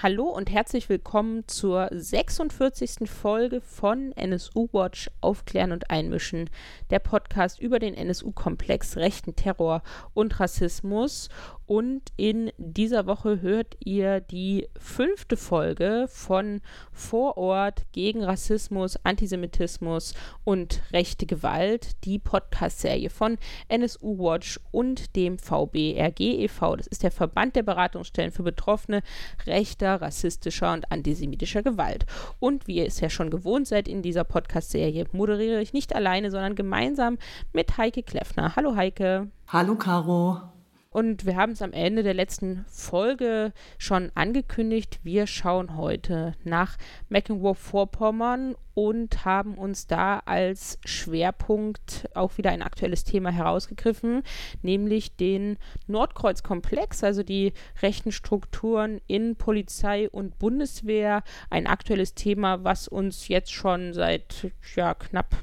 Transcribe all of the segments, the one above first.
Hallo und herzlich willkommen zur 46. Folge von NSU Watch Aufklären und Einmischen, der Podcast über den NSU-Komplex rechten Terror und Rassismus. Und in dieser Woche hört ihr die fünfte Folge von Vorort gegen Rassismus, Antisemitismus und rechte Gewalt, die Podcast-Serie von NSU Watch und dem VBRG e.V. Das ist der Verband der Beratungsstellen für Betroffene rechter, rassistischer und antisemitischer Gewalt. Und wie ihr es ja schon gewohnt seid in dieser Podcast-Serie, moderiere ich nicht alleine, sondern gemeinsam mit Heike Kleffner. Hallo Heike. Hallo Caro. Und wir haben es am Ende der letzten Folge schon angekündigt. Wir schauen heute nach Mecklenburg-Vorpommern und haben uns da als Schwerpunkt auch wieder ein aktuelles Thema herausgegriffen, nämlich den Nordkreuzkomplex, also die rechten Strukturen in Polizei und Bundeswehr. Ein aktuelles Thema, was uns jetzt schon seit ja, knapp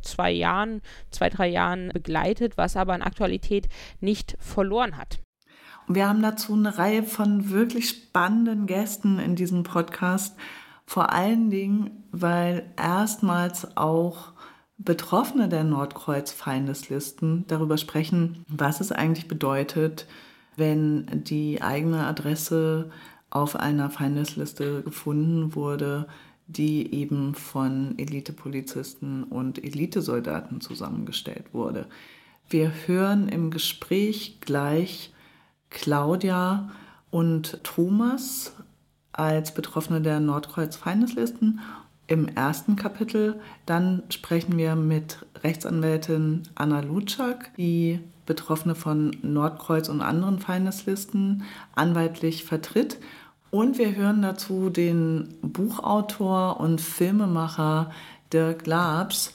zwei Jahren, zwei, drei Jahren begleitet, was aber an Aktualität nicht verloren hat. Wir haben dazu eine Reihe von wirklich spannenden Gästen in diesem Podcast. Vor allen Dingen, weil erstmals auch Betroffene der Nordkreuz-Feindeslisten darüber sprechen, was es eigentlich bedeutet, wenn die eigene Adresse auf einer Feindesliste gefunden wurde, die eben von Elitepolizisten und Elitesoldaten zusammengestellt wurde. Wir hören im Gespräch gleich Claudia und Thomas als Betroffene der Nordkreuz-Feindeslisten im ersten Kapitel. Dann sprechen wir mit Rechtsanwältin Anna Lutschak, die Betroffene von Nordkreuz und anderen Feindeslisten anwaltlich vertritt. Und wir hören dazu den Buchautor und Filmemacher Dirk Labs,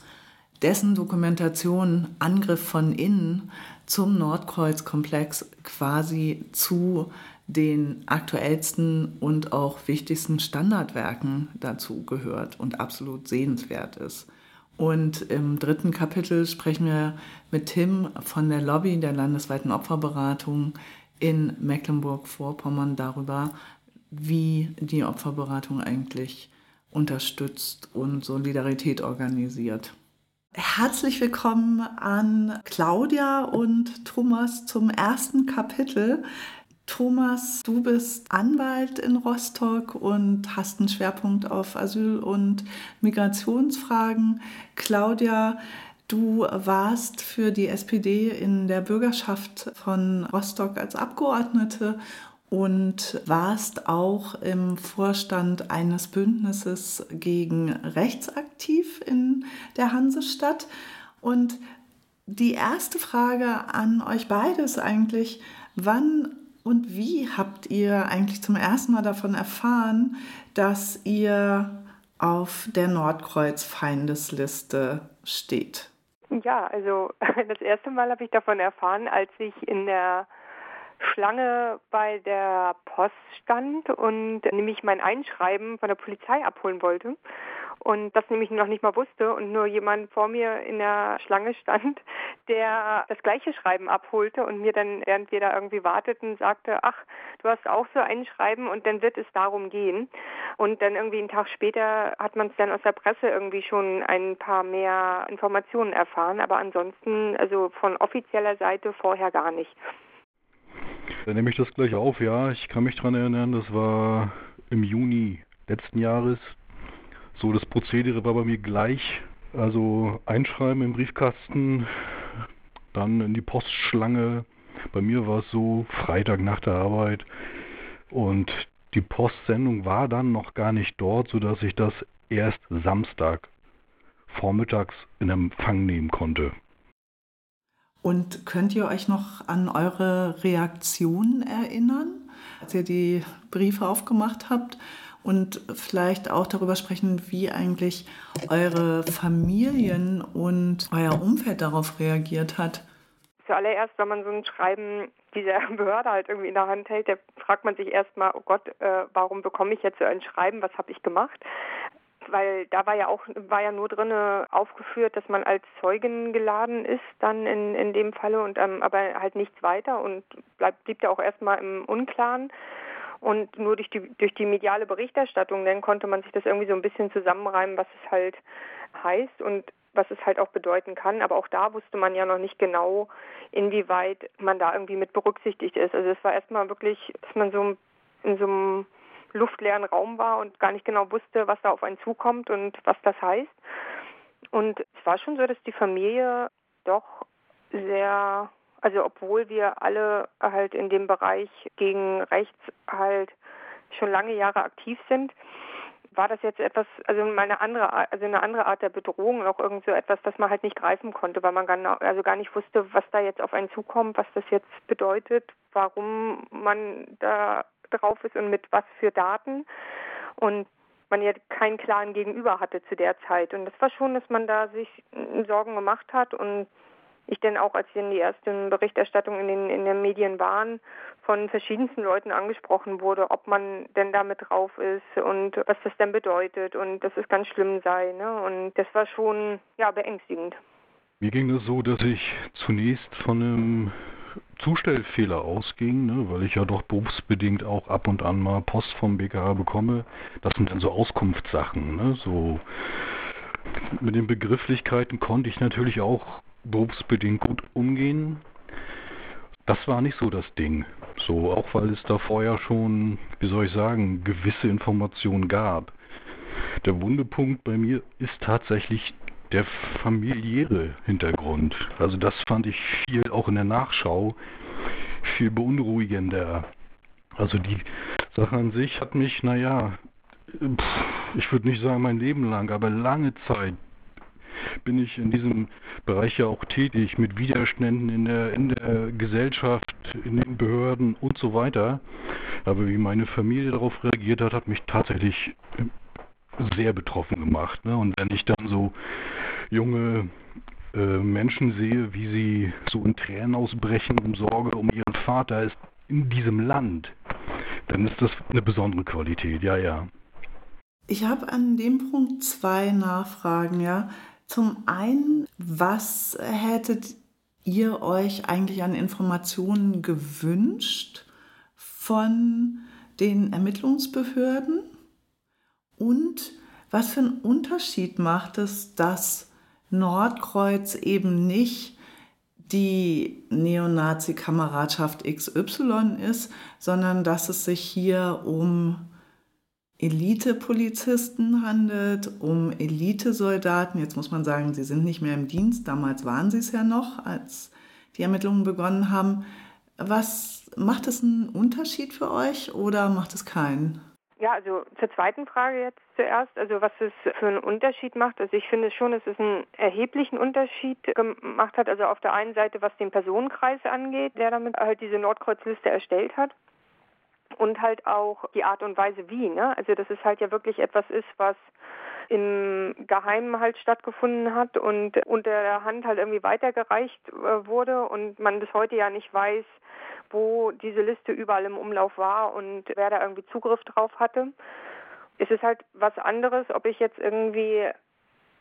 dessen Dokumentation Angriff von innen zum Nordkreuzkomplex quasi zu den aktuellsten und auch wichtigsten Standardwerken dazu gehört und absolut sehenswert ist. Und im dritten Kapitel sprechen wir mit Tim von der Lobby der landesweiten Opferberatung in Mecklenburg-Vorpommern darüber, wie die Opferberatung eigentlich unterstützt und Solidarität organisiert. Herzlich willkommen an Claudia und Thomas zum ersten Kapitel. Thomas, du bist Anwalt in Rostock und hast einen Schwerpunkt auf Asyl- und Migrationsfragen. Claudia, du warst für die SPD in der Bürgerschaft von Rostock als Abgeordnete und warst auch im Vorstand eines Bündnisses gegen rechts aktiv in der Hansestadt. Und die erste Frage an euch beide ist eigentlich, wann und wie habt ihr eigentlich zum ersten Mal davon erfahren, dass ihr auf der Nordkreuz-Feindesliste steht? Ja, also das erste Mal habe ich davon erfahren, als ich in der Schlange bei der Post stand und nämlich mein Einschreiben von der Polizei abholen wollte und das nämlich noch nicht mal wusste und nur jemand vor mir in der Schlange stand, der das gleiche Schreiben abholte und mir dann, während wir da irgendwie warteten, sagte, ach, du hast auch so ein Schreiben und dann wird es darum gehen. Und dann irgendwie einen Tag später hat man es dann aus der Presse irgendwie schon ein paar mehr Informationen erfahren, aber ansonsten, also von offizieller Seite vorher gar nicht. Dann nehme ich das gleich auf, ja. Ich kann mich daran erinnern, das war im Juni letzten Jahres. So, das Prozedere war bei mir gleich. Also einschreiben im Briefkasten, dann in die Postschlange. Bei mir war es so Freitag nach der Arbeit und die Postsendung war dann noch gar nicht dort, sodass ich das erst Samstag vormittags in Empfang nehmen konnte. Und könnt ihr euch noch an eure Reaktionen erinnern, als ihr die Briefe aufgemacht habt? Und vielleicht auch darüber sprechen, wie eigentlich eure Familien und euer Umfeld darauf reagiert hat. Zuallererst, wenn man so ein Schreiben dieser Behörde halt irgendwie in der Hand hält, da fragt man sich erstmal, oh Gott, äh, warum bekomme ich jetzt so ein Schreiben, was habe ich gemacht? weil da war ja auch war ja nur drin aufgeführt, dass man als Zeugin geladen ist, dann in, in dem Falle und ähm, aber halt nichts weiter und bleibt blieb da auch erstmal im Unklaren. Und nur durch die, durch die mediale Berichterstattung, dann konnte man sich das irgendwie so ein bisschen zusammenreimen, was es halt heißt und was es halt auch bedeuten kann. Aber auch da wusste man ja noch nicht genau, inwieweit man da irgendwie mit berücksichtigt ist. Also es war erstmal wirklich, dass man so in so einem luftleeren Raum war und gar nicht genau wusste, was da auf einen zukommt und was das heißt. Und es war schon so, dass die Familie doch sehr, also obwohl wir alle halt in dem Bereich gegen rechts halt schon lange Jahre aktiv sind, war das jetzt etwas, also eine andere, also eine andere Art der Bedrohung, auch irgend so etwas, das man halt nicht greifen konnte, weil man gar, also gar nicht wusste, was da jetzt auf einen zukommt, was das jetzt bedeutet, warum man da drauf ist und mit was für Daten. Und man ja keinen klaren Gegenüber hatte zu der Zeit. Und das war schon, dass man da sich Sorgen gemacht hat und ich denn auch, als wir in die ersten Berichterstattungen in den, in den Medien waren, von verschiedensten Leuten angesprochen wurde, ob man denn damit drauf ist und was das denn bedeutet und dass es ganz schlimm sei. Ne? Und das war schon ja beängstigend. Mir ging es so, dass ich zunächst von einem Zustellfehler ausging, ne, weil ich ja doch berufsbedingt auch ab und an mal Post vom BKA bekomme. Das sind dann so Auskunftssachen. Ne, so mit den Begrifflichkeiten konnte ich natürlich auch berufsbedingt gut umgehen. Das war nicht so das Ding. So, auch weil es da vorher schon, wie soll ich sagen, gewisse Informationen gab. Der Wundepunkt bei mir ist tatsächlich der familiäre Hintergrund. Also das fand ich viel auch in der Nachschau viel beunruhigender. Also die Sache an sich hat mich, naja, ich würde nicht sagen mein Leben lang, aber lange Zeit bin ich in diesem Bereich ja auch tätig, mit Widerständen in der, in der Gesellschaft, in den Behörden und so weiter. Aber wie meine Familie darauf reagiert hat, hat mich tatsächlich sehr betroffen gemacht. Ne? Und wenn ich dann so junge äh, Menschen sehe, wie sie so in Tränen ausbrechen um Sorge um ihren Vater ist in diesem Land, dann ist das eine besondere Qualität, ja, ja. Ich habe an dem Punkt zwei Nachfragen, ja. Zum einen, was hättet ihr euch eigentlich an Informationen gewünscht von den Ermittlungsbehörden? Und was für einen Unterschied macht es, dass Nordkreuz eben nicht die Neonazi-Kameradschaft XY ist, sondern dass es sich hier um Elite-Polizisten handelt, um Elitesoldaten. Jetzt muss man sagen, sie sind nicht mehr im Dienst. Damals waren sie es ja noch, als die Ermittlungen begonnen haben. Was macht es einen Unterschied für euch oder macht es keinen? Ja, also zur zweiten Frage jetzt zuerst, also was es für einen Unterschied macht. Also ich finde schon, dass es einen erheblichen Unterschied gemacht hat. Also auf der einen Seite, was den Personenkreis angeht, der damit halt diese Nordkreuzliste erstellt hat. Und halt auch die Art und Weise wie. Ne? Also dass es halt ja wirklich etwas ist, was im Geheimen halt stattgefunden hat und unter der Hand halt irgendwie weitergereicht äh, wurde und man bis heute ja nicht weiß, wo diese Liste überall im Umlauf war und wer da irgendwie Zugriff drauf hatte. Es ist halt was anderes, ob ich jetzt irgendwie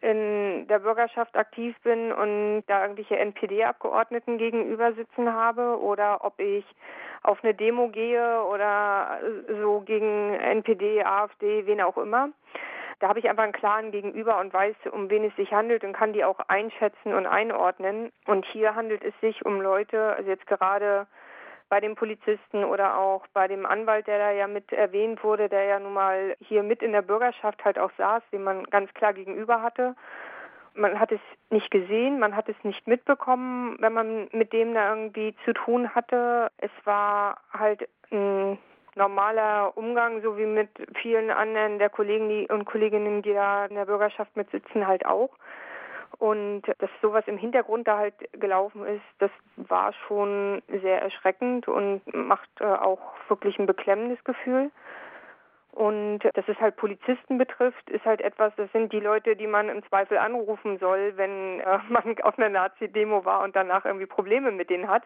in der Bürgerschaft aktiv bin und da irgendwelche NPD-Abgeordneten gegenüber sitzen habe oder ob ich auf eine Demo gehe oder so gegen NPD, AfD, wen auch immer. Da habe ich einfach einen klaren Gegenüber und weiß, um wen es sich handelt und kann die auch einschätzen und einordnen. Und hier handelt es sich um Leute, also jetzt gerade bei dem Polizisten oder auch bei dem Anwalt, der da ja mit erwähnt wurde, der ja nun mal hier mit in der Bürgerschaft halt auch saß, den man ganz klar gegenüber hatte. Man hat es nicht gesehen, man hat es nicht mitbekommen, wenn man mit dem da irgendwie zu tun hatte. Es war halt ein normaler Umgang, so wie mit vielen anderen der Kollegen und Kolleginnen, die da in der Bürgerschaft mitsitzen, halt auch. Und dass sowas im Hintergrund da halt gelaufen ist, das war schon sehr erschreckend und macht äh, auch wirklich ein beklemmendes Gefühl. Und dass es halt Polizisten betrifft, ist halt etwas, das sind die Leute, die man im Zweifel anrufen soll, wenn äh, man auf einer Nazi-Demo war und danach irgendwie Probleme mit denen hat.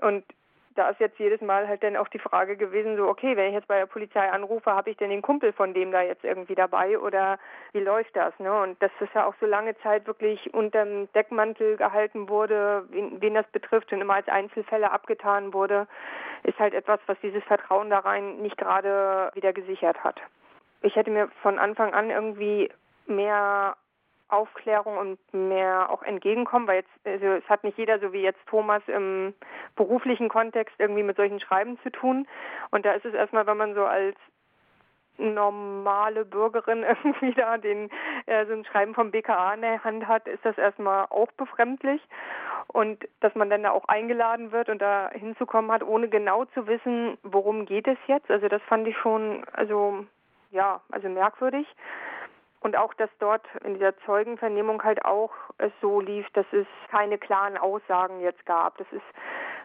Und da ist jetzt jedes Mal halt dann auch die Frage gewesen, so, okay, wenn ich jetzt bei der Polizei anrufe, habe ich denn den Kumpel von dem da jetzt irgendwie dabei oder wie läuft das, ne? Und dass das ja auch so lange Zeit wirklich unterm Deckmantel gehalten wurde, wen, wen das betrifft und immer als Einzelfälle abgetan wurde, ist halt etwas, was dieses Vertrauen da rein nicht gerade wieder gesichert hat. Ich hätte mir von Anfang an irgendwie mehr Aufklärung und mehr auch entgegenkommen, weil jetzt, also es hat nicht jeder, so wie jetzt Thomas im beruflichen Kontext irgendwie mit solchen Schreiben zu tun. Und da ist es erstmal, wenn man so als normale Bürgerin irgendwie da den äh, so ein Schreiben vom BKA in der Hand hat, ist das erstmal auch befremdlich. Und dass man dann da auch eingeladen wird und da hinzukommen hat, ohne genau zu wissen, worum geht es jetzt. Also das fand ich schon, also ja, also merkwürdig. Und auch, dass dort in dieser Zeugenvernehmung halt auch es so lief, dass es keine klaren Aussagen jetzt gab. Das ist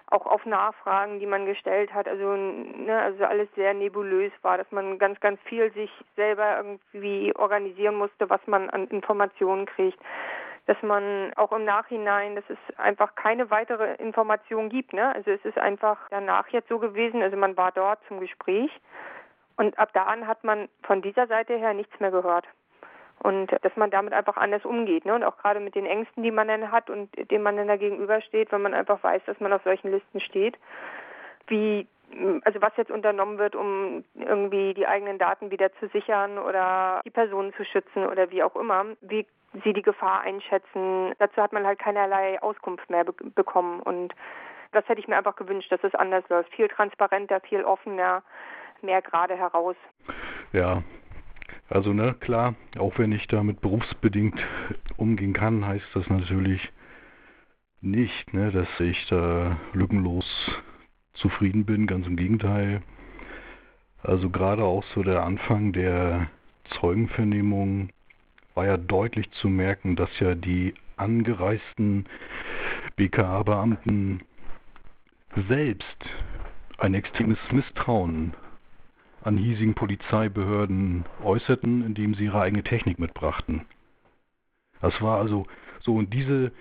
auch auf Nachfragen, die man gestellt hat, also, ne, also alles sehr nebulös war, dass man ganz, ganz viel sich selber irgendwie organisieren musste, was man an Informationen kriegt. Dass man auch im Nachhinein, dass es einfach keine weitere Information gibt. Ne? Also es ist einfach danach jetzt so gewesen, also man war dort zum Gespräch und ab da an hat man von dieser Seite her nichts mehr gehört und dass man damit einfach anders umgeht. Ne? Und auch gerade mit den Ängsten, die man dann hat und dem man dann da gegenübersteht, wenn man einfach weiß, dass man auf solchen Listen steht, wie also was jetzt unternommen wird, um irgendwie die eigenen Daten wieder zu sichern oder die Personen zu schützen oder wie auch immer, wie sie die Gefahr einschätzen. Dazu hat man halt keinerlei Auskunft mehr be bekommen und das hätte ich mir einfach gewünscht, dass es anders läuft. Viel transparenter, viel offener, mehr gerade heraus. Ja, also ne, klar, auch wenn ich damit berufsbedingt umgehen kann, heißt das natürlich nicht, ne, dass ich da lückenlos zufrieden bin, ganz im Gegenteil. Also gerade auch so der Anfang der Zeugenvernehmung war ja deutlich zu merken, dass ja die angereisten BKA-Beamten selbst ein extremes Misstrauen an hiesigen Polizeibehörden äußerten, indem sie ihre eigene Technik mitbrachten. Das war also so und diese,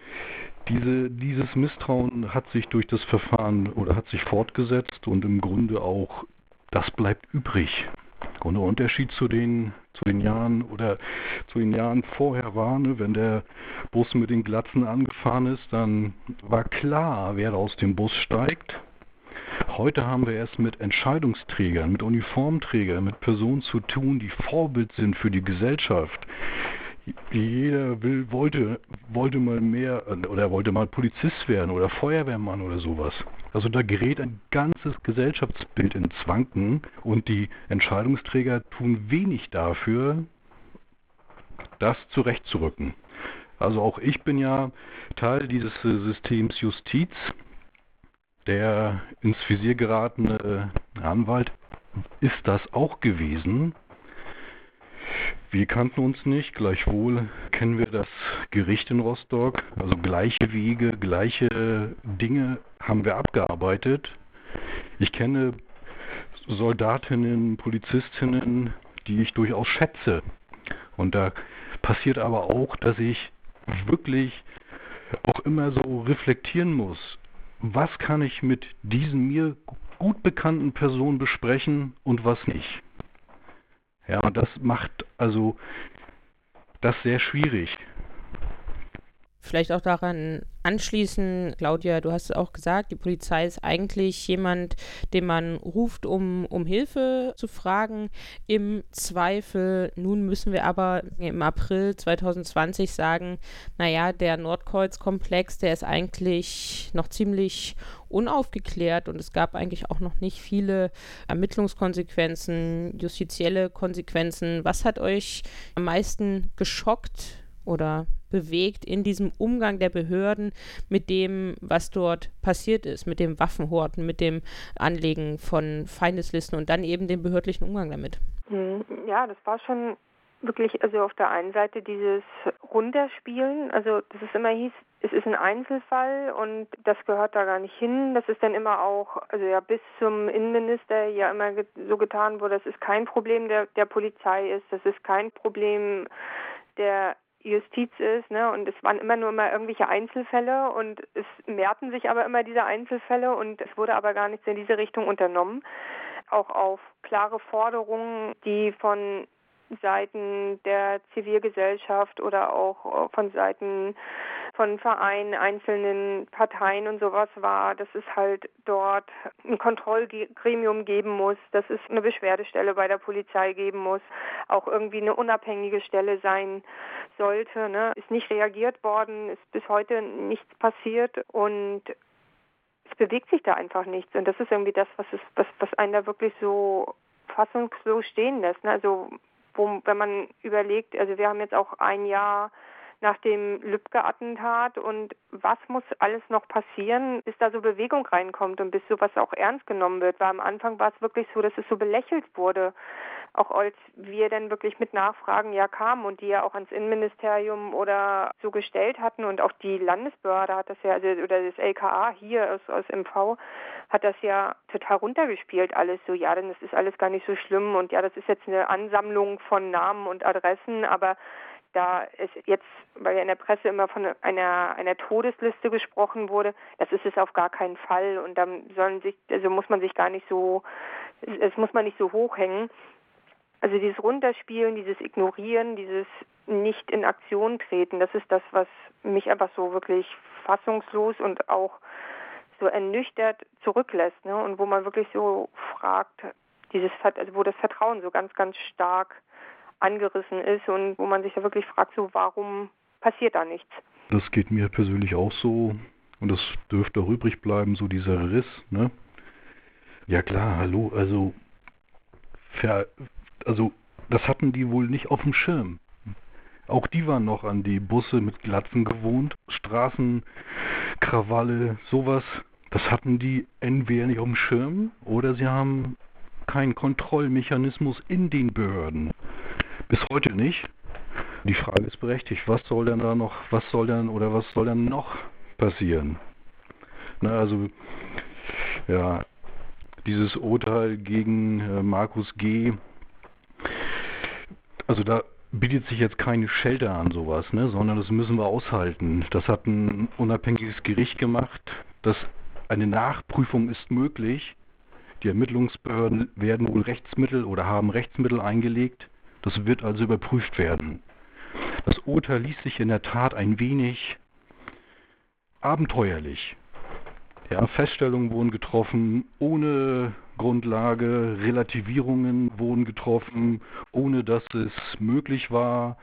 diese, dieses Misstrauen hat sich durch das Verfahren oder hat sich fortgesetzt und im Grunde auch das bleibt übrig. Und der Unterschied zu den, zu den Jahren oder zu den Jahren vorher war, ne, wenn der Bus mit den Glatzen angefahren ist, dann war klar, wer aus dem Bus steigt Heute haben wir es mit Entscheidungsträgern, mit Uniformträgern, mit Personen zu tun, die Vorbild sind für die Gesellschaft. Jeder will, wollte, wollte mal mehr oder wollte mal Polizist werden oder Feuerwehrmann oder sowas. Also da gerät ein ganzes Gesellschaftsbild ins Wanken und die Entscheidungsträger tun wenig dafür, das zurechtzurücken. Also auch ich bin ja Teil dieses Systems Justiz der ins Visier geratene Anwalt ist das auch gewesen. Wir kannten uns nicht, gleichwohl kennen wir das Gericht in Rostock. Also gleiche Wege, gleiche Dinge haben wir abgearbeitet. Ich kenne Soldatinnen, Polizistinnen, die ich durchaus schätze. Und da passiert aber auch, dass ich wirklich auch immer so reflektieren muss was kann ich mit diesen mir gut bekannten Personen besprechen und was nicht. Ja, das macht also das sehr schwierig. Vielleicht auch daran anschließen, Claudia, du hast es auch gesagt, die Polizei ist eigentlich jemand, den man ruft, um, um Hilfe zu fragen. Im Zweifel, nun müssen wir aber im April 2020 sagen, naja, der Nordkreuz-Komplex, der ist eigentlich noch ziemlich unaufgeklärt und es gab eigentlich auch noch nicht viele Ermittlungskonsequenzen, justizielle Konsequenzen. Was hat euch am meisten geschockt oder bewegt in diesem Umgang der Behörden mit dem, was dort passiert ist, mit dem Waffenhorten, mit dem Anlegen von Feindeslisten und dann eben den behördlichen Umgang damit. Hm, ja, das war schon wirklich, also auf der einen Seite dieses Runterspielen, also dass es immer hieß, es ist ein Einzelfall und das gehört da gar nicht hin. Das ist dann immer auch, also ja bis zum Innenminister ja immer so getan wurde, das ist kein Problem der, der Polizei ist, das ist kein Problem der Justiz ist, ne? Und es waren immer nur immer irgendwelche Einzelfälle und es mehrten sich aber immer diese Einzelfälle und es wurde aber gar nichts in diese Richtung unternommen. Auch auf klare Forderungen, die von Seiten der Zivilgesellschaft oder auch von Seiten von Vereinen, einzelnen Parteien und sowas war, dass es halt dort ein Kontrollgremium geben muss, dass es eine Beschwerdestelle bei der Polizei geben muss, auch irgendwie eine unabhängige Stelle sein sollte. Ne? Ist nicht reagiert worden, ist bis heute nichts passiert und es bewegt sich da einfach nichts. Und das ist irgendwie das, was, ist, was, was einen da wirklich so fassungslos stehen lässt. Ne? Also wo, wenn man überlegt, also wir haben jetzt auch ein Jahr nach dem Lübcke-Attentat und was muss alles noch passieren, bis da so Bewegung reinkommt und bis sowas auch ernst genommen wird. Weil am Anfang war es wirklich so, dass es so belächelt wurde, auch als wir dann wirklich mit Nachfragen ja kamen und die ja auch ans Innenministerium oder so gestellt hatten und auch die Landesbehörde hat das ja, also, oder das LKA hier aus, aus MV hat das ja total runtergespielt alles so, ja, denn das ist alles gar nicht so schlimm und ja, das ist jetzt eine Ansammlung von Namen und Adressen, aber da es jetzt, weil ja in der Presse immer von einer, einer Todesliste gesprochen wurde, das ist es auf gar keinen Fall und dann sollen sich, also muss man sich gar nicht so, es muss man nicht so hochhängen. Also dieses Runterspielen, dieses Ignorieren, dieses nicht in Aktion treten, das ist das, was mich einfach so wirklich fassungslos und auch so ernüchtert zurücklässt, ne? Und wo man wirklich so fragt, dieses, also wo das Vertrauen so ganz, ganz stark angerissen ist und wo man sich ja wirklich fragt, so warum passiert da nichts? Das geht mir persönlich auch so und das dürfte auch übrig bleiben, so dieser Riss, ne? Ja klar, hallo, also also das hatten die wohl nicht auf dem Schirm. Auch die waren noch an die Busse mit Glatzen gewohnt, Straßenkrawalle, sowas. Das hatten die entweder nicht auf dem Schirm oder sie haben keinen Kontrollmechanismus in den Behörden. Bis heute nicht. Die Frage ist berechtigt, was soll denn da noch, was soll denn oder was soll denn noch passieren? Na, also, ja, dieses Urteil gegen äh, Markus G., also da bietet sich jetzt keine Schelte an sowas, ne, sondern das müssen wir aushalten. Das hat ein unabhängiges Gericht gemacht. Das, eine Nachprüfung ist möglich. Die Ermittlungsbehörden werden wohl Rechtsmittel oder haben Rechtsmittel eingelegt. Das wird also überprüft werden. Das Urteil liest sich in der Tat ein wenig abenteuerlich. Ja, Feststellungen wurden getroffen ohne Grundlage, Relativierungen wurden getroffen, ohne dass es möglich war.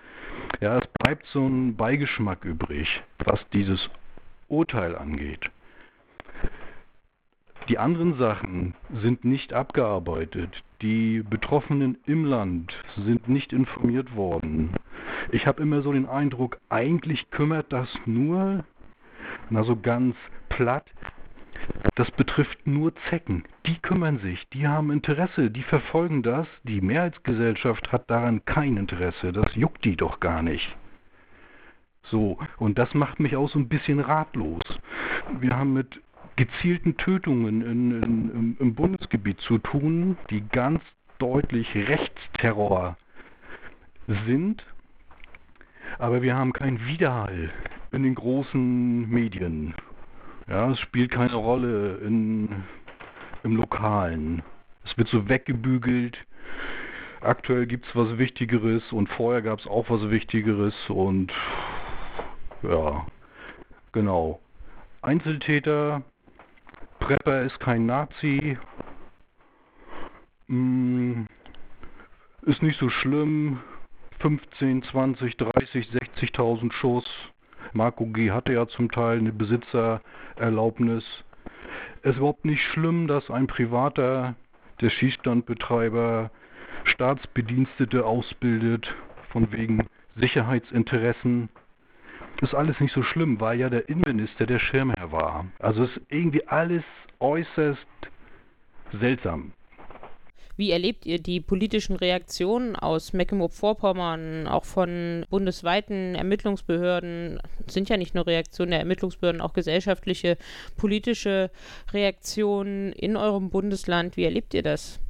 Ja, es bleibt so ein Beigeschmack übrig, was dieses Urteil angeht. Die anderen Sachen sind nicht abgearbeitet. Die Betroffenen im Land sind nicht informiert worden. Ich habe immer so den Eindruck, eigentlich kümmert das nur, na so ganz platt, das betrifft nur Zecken. Die kümmern sich, die haben Interesse, die verfolgen das. Die Mehrheitsgesellschaft hat daran kein Interesse. Das juckt die doch gar nicht. So, und das macht mich auch so ein bisschen ratlos. Wir haben mit gezielten Tötungen in, in, im, Bundesgebiet zu tun, die ganz deutlich Rechtsterror sind, aber wir haben keinen Widerhall in den großen Medien. Ja, es spielt keine Rolle in, im Lokalen. Es wird so weggebügelt. Aktuell gibt es was Wichtigeres und vorher gab es auch was Wichtigeres und ja, genau. Einzeltäter Prepper ist kein Nazi. Hm, ist nicht so schlimm. 15, 20, 30, 60.000 Schuss. Marco G. hatte ja zum Teil eine Besitzererlaubnis. Es ist überhaupt nicht schlimm, dass ein Privater, der Schießstandbetreiber, Staatsbedienstete ausbildet, von wegen Sicherheitsinteressen ist alles nicht so schlimm, weil ja der Innenminister der Schirmherr war. Also ist irgendwie alles äußerst seltsam. Wie erlebt ihr die politischen Reaktionen aus Mecklenburg-Vorpommern, auch von bundesweiten Ermittlungsbehörden? Das sind ja nicht nur Reaktionen der Ermittlungsbehörden, auch gesellschaftliche, politische Reaktionen in eurem Bundesland. Wie erlebt ihr das?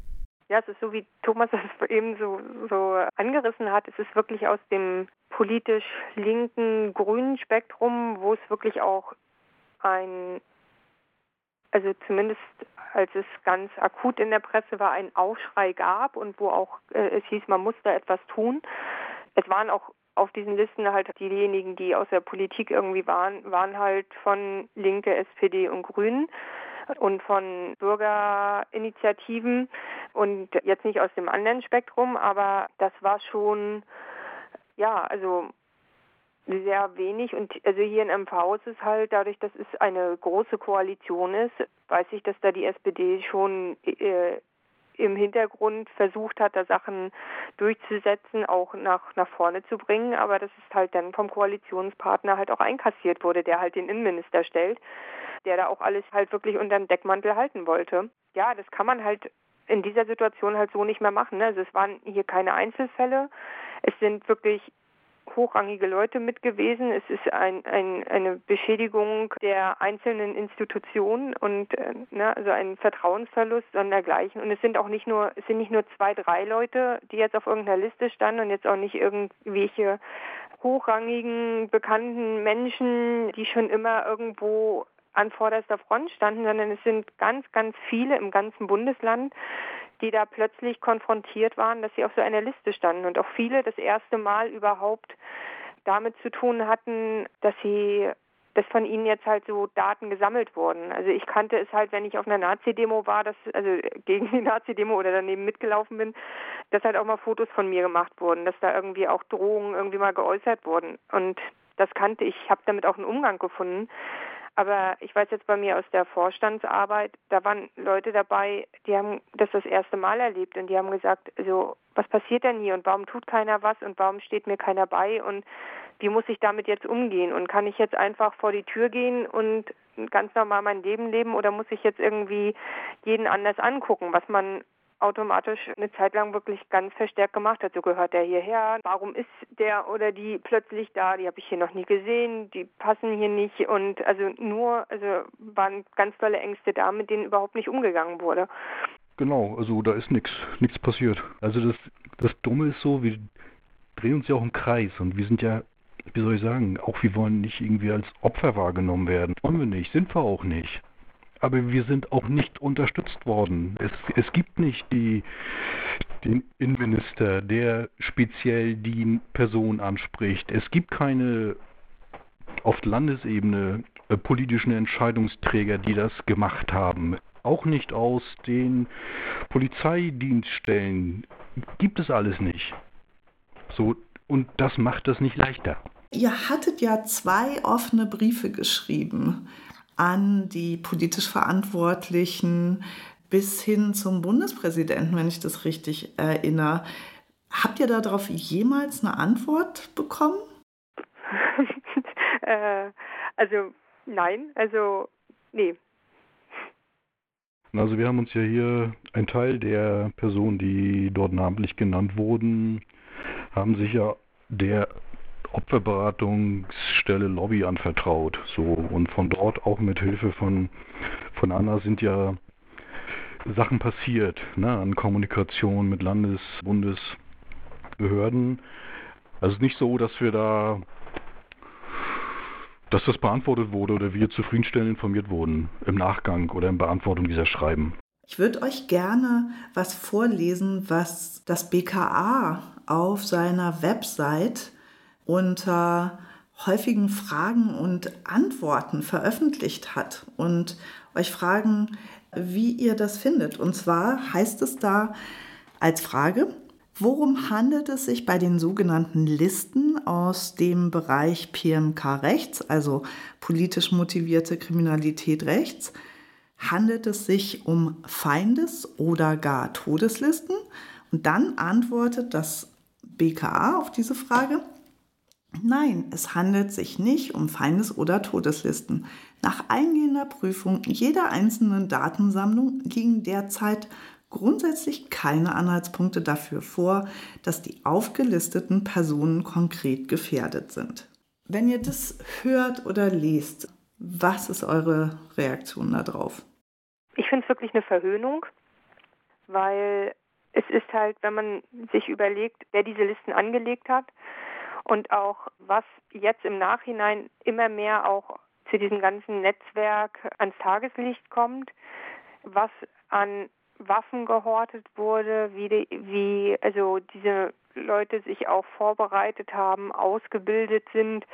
Ja, es ist so, wie Thomas es eben so, so angerissen hat. Es ist wirklich aus dem politisch linken, grünen Spektrum, wo es wirklich auch ein, also zumindest als es ganz akut in der Presse war, einen Aufschrei gab und wo auch äh, es hieß, man muss da etwas tun. Es waren auch auf diesen Listen halt diejenigen, die aus der Politik irgendwie waren, waren halt von Linke, SPD und Grünen und von Bürgerinitiativen und jetzt nicht aus dem anderen Spektrum, aber das war schon, ja, also sehr wenig. Und also hier in MV ist es halt dadurch, dass es eine große Koalition ist, weiß ich, dass da die SPD schon äh, im Hintergrund versucht hat, da Sachen durchzusetzen, auch nach, nach vorne zu bringen, aber das ist halt dann vom Koalitionspartner halt auch einkassiert wurde, der halt den Innenminister stellt, der da auch alles halt wirklich unter den Deckmantel halten wollte. Ja, das kann man halt in dieser Situation halt so nicht mehr machen. Ne? Also es waren hier keine Einzelfälle. Es sind wirklich hochrangige Leute mit gewesen. Es ist ein, ein, eine Beschädigung der einzelnen Institutionen und äh, ne, also ein Vertrauensverlust und dergleichen. Und es sind auch nicht nur, es sind nicht nur zwei, drei Leute, die jetzt auf irgendeiner Liste standen und jetzt auch nicht irgendwelche hochrangigen, bekannten Menschen, die schon immer irgendwo an vorderster Front standen, sondern es sind ganz, ganz viele im ganzen Bundesland, die da plötzlich konfrontiert waren, dass sie auf so einer Liste standen und auch viele das erste Mal überhaupt damit zu tun hatten, dass sie dass von ihnen jetzt halt so Daten gesammelt wurden. Also ich kannte es halt, wenn ich auf einer Nazi-Demo war, dass, also gegen die Nazi-Demo oder daneben mitgelaufen bin, dass halt auch mal Fotos von mir gemacht wurden, dass da irgendwie auch Drohungen irgendwie mal geäußert wurden. Und das kannte ich, ich habe damit auch einen Umgang gefunden. Aber ich weiß jetzt bei mir aus der Vorstandsarbeit, da waren Leute dabei, die haben das das erste Mal erlebt und die haben gesagt, also was passiert denn hier und warum tut keiner was und warum steht mir keiner bei und wie muss ich damit jetzt umgehen und kann ich jetzt einfach vor die Tür gehen und ganz normal mein Leben leben oder muss ich jetzt irgendwie jeden anders angucken, was man automatisch eine Zeit lang wirklich ganz verstärkt gemacht. So gehört der hierher. Warum ist der oder die plötzlich da? Die habe ich hier noch nie gesehen. Die passen hier nicht. Und also nur, also waren ganz tolle Ängste da, mit denen überhaupt nicht umgegangen wurde. Genau, also da ist nichts, nichts passiert. Also das, das Dumme ist so, wir drehen uns ja auch im Kreis und wir sind ja, wie soll ich sagen, auch wir wollen nicht irgendwie als Opfer wahrgenommen werden. Wollen wir nicht, sind wir auch nicht aber wir sind auch nicht unterstützt worden. Es, es gibt nicht die, den Innenminister, der speziell die Person anspricht. Es gibt keine auf Landesebene äh, politischen Entscheidungsträger, die das gemacht haben. Auch nicht aus den Polizeidienststellen. Gibt es alles nicht. So, und das macht das nicht leichter. Ihr hattet ja zwei offene Briefe geschrieben an die politisch Verantwortlichen bis hin zum Bundespräsidenten, wenn ich das richtig erinnere. Habt ihr darauf jemals eine Antwort bekommen? äh, also nein, also nee. Also wir haben uns ja hier, ein Teil der Personen, die dort namentlich genannt wurden, haben sich ja der Opferberatungsstelle Lobby anvertraut. So und von dort auch mit Hilfe von von Anna sind ja Sachen passiert, ne, an Kommunikation mit Landes-, Bundesbehörden. Also nicht so, dass wir da dass das beantwortet wurde oder wir zufriedenstellend informiert wurden im Nachgang oder in Beantwortung dieser Schreiben. Ich würde euch gerne was vorlesen, was das BKA auf seiner Website unter häufigen Fragen und Antworten veröffentlicht hat und euch fragen, wie ihr das findet. Und zwar heißt es da als Frage, worum handelt es sich bei den sogenannten Listen aus dem Bereich PMK rechts, also politisch motivierte Kriminalität rechts? Handelt es sich um Feindes- oder gar Todeslisten? Und dann antwortet das BKA auf diese Frage, Nein, es handelt sich nicht um Feindes- oder Todeslisten. Nach eingehender Prüfung jeder einzelnen Datensammlung liegen derzeit grundsätzlich keine Anhaltspunkte dafür vor, dass die aufgelisteten Personen konkret gefährdet sind. Wenn ihr das hört oder lest, was ist eure Reaktion darauf? Ich finde es wirklich eine Verhöhnung, weil es ist halt, wenn man sich überlegt, wer diese Listen angelegt hat, und auch was jetzt im Nachhinein immer mehr auch zu diesem ganzen Netzwerk ans Tageslicht kommt, was an Waffen gehortet wurde, wie, die, wie also diese Leute sich auch vorbereitet haben, ausgebildet sind,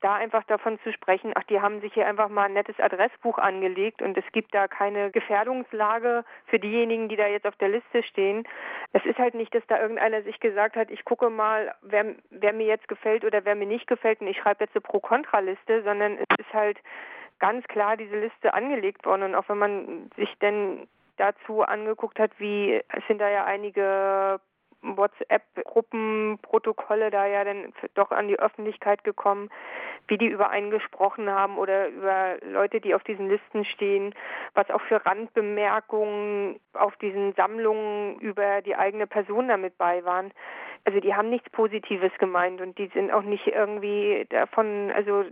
da einfach davon zu sprechen, ach, die haben sich hier einfach mal ein nettes Adressbuch angelegt und es gibt da keine Gefährdungslage für diejenigen, die da jetzt auf der Liste stehen. Es ist halt nicht, dass da irgendeiner sich gesagt hat, ich gucke mal, wer, wer mir jetzt gefällt oder wer mir nicht gefällt und ich schreibe jetzt eine Pro-Kontra-Liste, sondern es ist halt ganz klar diese Liste angelegt worden und auch wenn man sich denn dazu angeguckt hat, wie es sind da ja einige WhatsApp-Gruppenprotokolle da ja dann doch an die Öffentlichkeit gekommen, wie die über einen gesprochen haben oder über Leute, die auf diesen Listen stehen, was auch für Randbemerkungen auf diesen Sammlungen über die eigene Person damit bei waren. Also die haben nichts Positives gemeint und die sind auch nicht irgendwie davon, also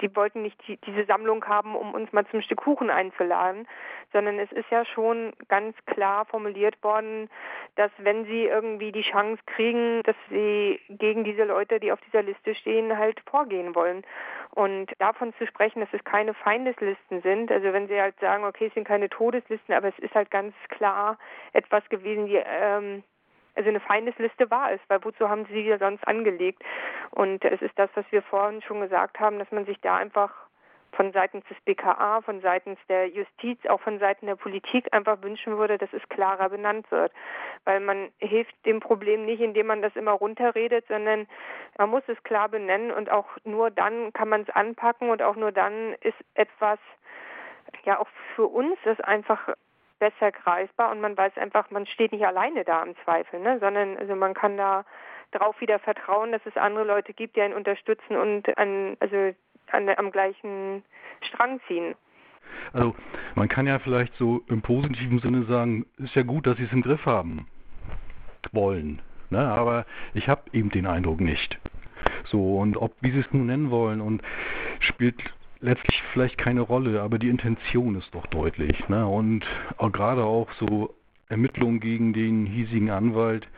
die wollten nicht die, diese Sammlung haben, um uns mal zum Stück Kuchen einzuladen, sondern es ist ja schon ganz klar formuliert worden, dass wenn sie irgendwie die Chance kriegen, dass sie gegen diese Leute, die auf dieser Liste stehen, halt vorgehen wollen. Und davon zu sprechen, dass es keine Feindeslisten sind, also wenn sie halt sagen, okay, es sind keine Todeslisten, aber es ist halt ganz klar etwas gewesen, die ähm, also eine Feindesliste war es, weil wozu haben sie sie sonst angelegt? Und es ist das, was wir vorhin schon gesagt haben, dass man sich da einfach von seitens des BKA, von seitens der Justiz, auch von Seiten der Politik einfach wünschen würde, dass es klarer benannt wird. Weil man hilft dem Problem nicht, indem man das immer runterredet, sondern man muss es klar benennen und auch nur dann kann man es anpacken und auch nur dann ist etwas, ja auch für uns das einfach besser greifbar und man weiß einfach, man steht nicht alleine da im Zweifel, ne? sondern also man kann da darauf wieder vertrauen, dass es andere Leute gibt, die einen unterstützen und an, also an, am gleichen Strang ziehen. Also man kann ja vielleicht so im positiven Sinne sagen, ist ja gut, dass sie es im Griff haben wollen. Ne? Aber ich habe eben den Eindruck nicht. So, und ob, wie sie es nun nennen wollen, und spielt letztlich vielleicht keine Rolle, aber die Intention ist doch deutlich. Ne? Und auch gerade auch so Ermittlungen gegen den hiesigen Anwalt,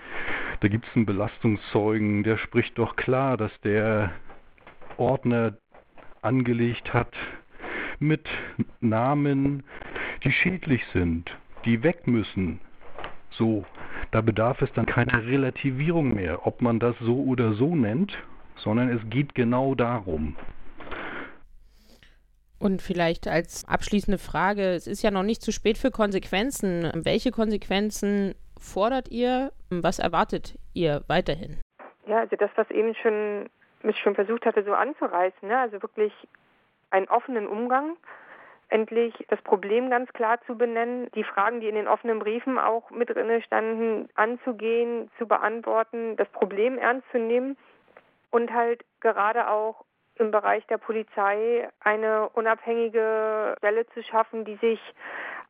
da gibt es einen Belastungszeugen, der spricht doch klar, dass der Ordner angelegt hat mit Namen, die schädlich sind, die weg müssen. So, da bedarf es dann keiner Relativierung mehr, ob man das so oder so nennt, sondern es geht genau darum. Und vielleicht als abschließende Frage, es ist ja noch nicht zu spät für Konsequenzen. Welche Konsequenzen fordert ihr? Was erwartet ihr weiterhin? Ja, also das, was eben schon, mich schon versucht hatte, so anzureißen, ne? also wirklich einen offenen Umgang, endlich das Problem ganz klar zu benennen, die Fragen, die in den offenen Briefen auch mit drin standen, anzugehen, zu beantworten, das Problem ernst zu nehmen und halt gerade auch im Bereich der Polizei eine unabhängige Stelle zu schaffen, die sich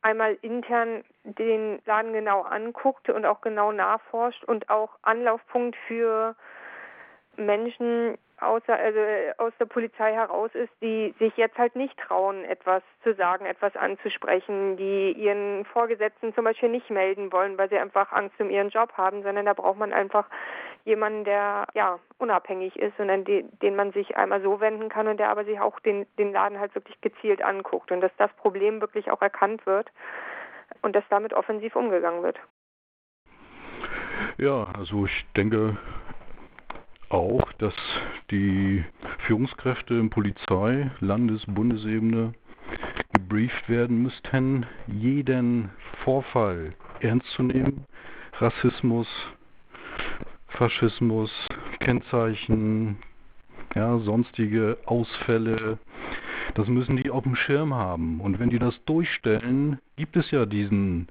einmal intern den Laden genau anguckt und auch genau nachforscht und auch Anlaufpunkt für Menschen außer, also aus der Polizei heraus ist, die sich jetzt halt nicht trauen, etwas zu sagen, etwas anzusprechen, die ihren Vorgesetzten zum Beispiel nicht melden wollen, weil sie einfach Angst um ihren Job haben, sondern da braucht man einfach jemanden, der ja unabhängig ist und an den, den man sich einmal so wenden kann und der aber sich auch den, den Laden halt wirklich gezielt anguckt und dass das Problem wirklich auch erkannt wird und dass damit offensiv umgegangen wird. Ja, also ich denke auch, dass die Führungskräfte in Polizei, Landes-, Bundesebene gebrieft werden müssten, jeden Vorfall ernst zu nehmen, Rassismus, Faschismus, Kennzeichen, ja, sonstige Ausfälle, das müssen die auf dem Schirm haben. Und wenn die das durchstellen, gibt es ja diesen,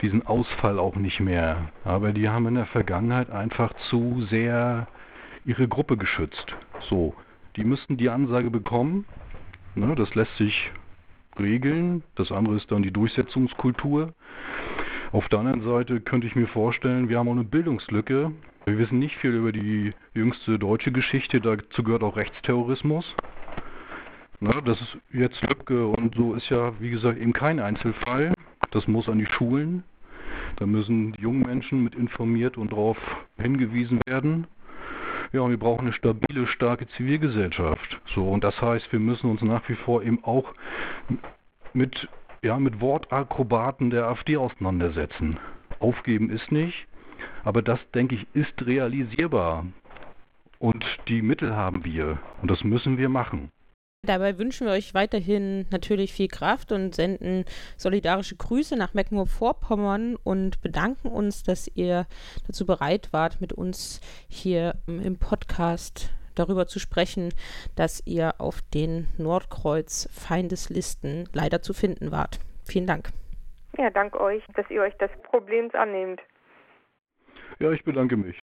diesen Ausfall auch nicht mehr. Aber die haben in der Vergangenheit einfach zu sehr ihre Gruppe geschützt. So, die müssten die Ansage bekommen. Ne, das lässt sich regeln. Das andere ist dann die Durchsetzungskultur. Auf der anderen Seite könnte ich mir vorstellen, wir haben auch eine Bildungslücke. Wir wissen nicht viel über die jüngste deutsche Geschichte, dazu gehört auch Rechtsterrorismus. Na, das ist jetzt Lücke und so ist ja, wie gesagt, eben kein Einzelfall. Das muss an die Schulen. Da müssen die jungen Menschen mit informiert und darauf hingewiesen werden. Ja, wir brauchen eine stabile, starke Zivilgesellschaft. So, und das heißt, wir müssen uns nach wie vor eben auch mit, ja, mit Wortakrobaten der AfD auseinandersetzen. Aufgeben ist nicht, aber das, denke ich, ist realisierbar. Und die Mittel haben wir. Und das müssen wir machen. Dabei wünschen wir euch weiterhin natürlich viel Kraft und senden solidarische Grüße nach Mecklenburg-Vorpommern und bedanken uns, dass ihr dazu bereit wart, mit uns hier im Podcast darüber zu sprechen, dass ihr auf den Nordkreuz Feindeslisten leider zu finden wart. Vielen Dank. Ja, dank euch, dass ihr euch des Problems annehmt. Ja, ich bedanke mich.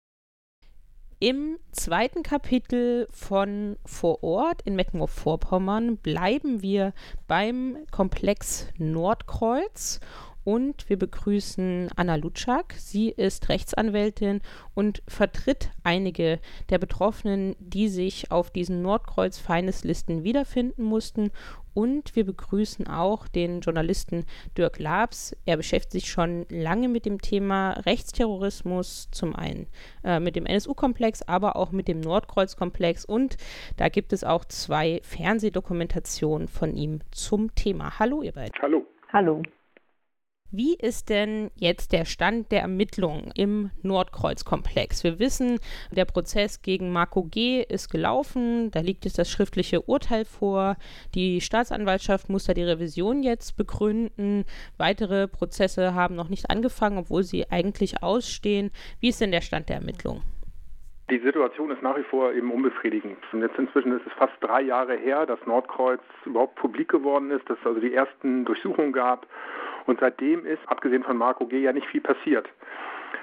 Im zweiten Kapitel von Vor Ort in Mecklenburg-Vorpommern bleiben wir beim Komplex Nordkreuz und wir begrüßen Anna Lutschak. Sie ist Rechtsanwältin und vertritt einige der Betroffenen, die sich auf diesen Nordkreuz-Feindeslisten wiederfinden mussten. Und wir begrüßen auch den Journalisten Dirk Labs. Er beschäftigt sich schon lange mit dem Thema Rechtsterrorismus, zum einen äh, mit dem NSU-Komplex, aber auch mit dem Nordkreuz-Komplex. Und da gibt es auch zwei Fernsehdokumentationen von ihm zum Thema. Hallo, ihr beiden. Hallo. Hallo. Wie ist denn jetzt der Stand der Ermittlungen im Nordkreuz-Komplex? Wir wissen, der Prozess gegen Marco G. ist gelaufen. Da liegt jetzt das schriftliche Urteil vor. Die Staatsanwaltschaft muss da die Revision jetzt begründen. Weitere Prozesse haben noch nicht angefangen, obwohl sie eigentlich ausstehen. Wie ist denn der Stand der Ermittlungen? Die Situation ist nach wie vor eben unbefriedigend. Und jetzt inzwischen ist es fast drei Jahre her, dass Nordkreuz überhaupt publik geworden ist, dass es also die ersten Durchsuchungen gab und seitdem ist, abgesehen von Marco G., ja nicht viel passiert.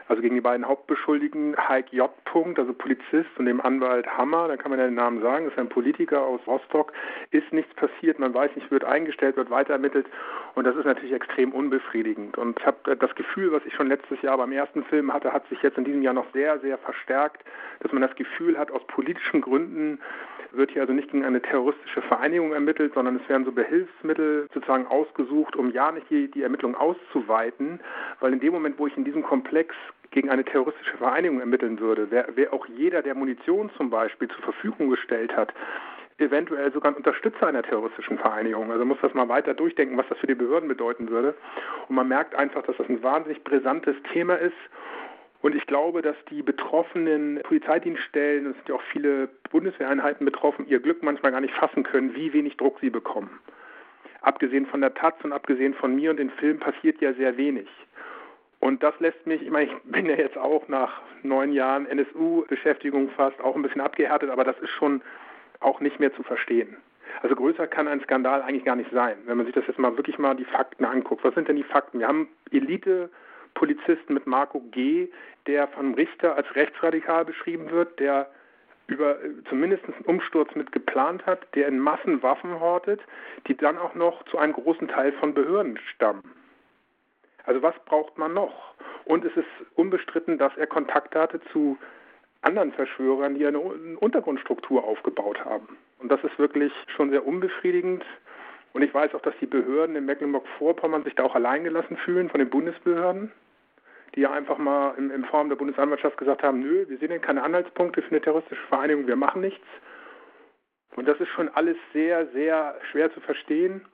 Also gegen die beiden Hauptbeschuldigten, Heik J. also Polizist und dem Anwalt Hammer, da kann man ja den Namen sagen, ist ein Politiker aus Rostock, ist nichts passiert. Man weiß nicht, wird eingestellt, wird weiterermittelt und das ist natürlich extrem unbefriedigend. Und ich habe das Gefühl, was ich schon letztes Jahr beim ersten Film hatte, hat sich jetzt in diesem Jahr noch sehr, sehr verstärkt, dass man das Gefühl hat, aus politischen Gründen wird hier also nicht gegen eine terroristische Vereinigung ermittelt, sondern es werden so Behilfsmittel sozusagen ausgesucht, um ja nicht die, die Ermittlung auszuweiten, weil in dem Moment, wo ich in diesem Komplex gegen eine terroristische Vereinigung ermitteln würde, wäre wär auch jeder, der Munition zum Beispiel zur Verfügung gestellt hat, eventuell sogar ein Unterstützer einer terroristischen Vereinigung. Also muss das mal weiter durchdenken, was das für die Behörden bedeuten würde. Und man merkt einfach, dass das ein wahnsinnig brisantes Thema ist und ich glaube, dass die betroffenen Polizeidienststellen, es sind ja auch viele Bundeswehreinheiten betroffen, ihr Glück manchmal gar nicht fassen können, wie wenig Druck sie bekommen. Abgesehen von der Taz und abgesehen von mir und den Filmen passiert ja sehr wenig. Und das lässt mich, ich meine, ich bin ja jetzt auch nach neun Jahren NSU-Beschäftigung fast auch ein bisschen abgehärtet, aber das ist schon auch nicht mehr zu verstehen. Also größer kann ein Skandal eigentlich gar nicht sein, wenn man sich das jetzt mal wirklich mal die Fakten anguckt. Was sind denn die Fakten? Wir haben Elite Polizisten mit Marco G., der vom Richter als rechtsradikal beschrieben wird, der über äh, zumindest einen Umsturz mit geplant hat, der in Massen Waffen hortet, die dann auch noch zu einem großen Teil von Behörden stammen. Also was braucht man noch? Und es ist unbestritten, dass er Kontakt hatte zu anderen Verschwörern, die eine Untergrundstruktur aufgebaut haben. Und das ist wirklich schon sehr unbefriedigend. Und ich weiß auch, dass die Behörden in Mecklenburg-Vorpommern sich da auch alleingelassen fühlen von den Bundesbehörden, die ja einfach mal in, in Form der Bundesanwaltschaft gesagt haben, nö, wir sehen keine Anhaltspunkte für eine terroristische Vereinigung, wir machen nichts. Und das ist schon alles sehr, sehr schwer zu verstehen.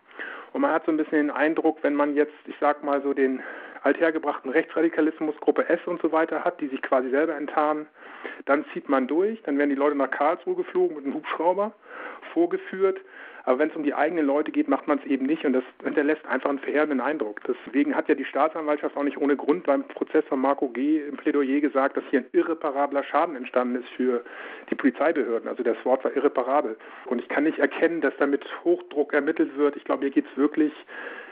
Und man hat so ein bisschen den Eindruck, wenn man jetzt, ich sag mal so den althergebrachten Rechtsradikalismus, Gruppe S und so weiter hat, die sich quasi selber enttarnen, dann zieht man durch, dann werden die Leute nach Karlsruhe geflogen mit einem Hubschrauber, vorgeführt aber wenn es um die eigenen Leute geht, macht man es eben nicht und das hinterlässt einfach einen verheerenden Eindruck. Deswegen hat ja die Staatsanwaltschaft auch nicht ohne Grund beim Prozess von Marco G. im Plädoyer gesagt, dass hier ein irreparabler Schaden entstanden ist für die Polizeibehörden. Also das Wort war irreparabel. Und ich kann nicht erkennen, dass damit Hochdruck ermittelt wird. Ich glaube, hier geht es wirklich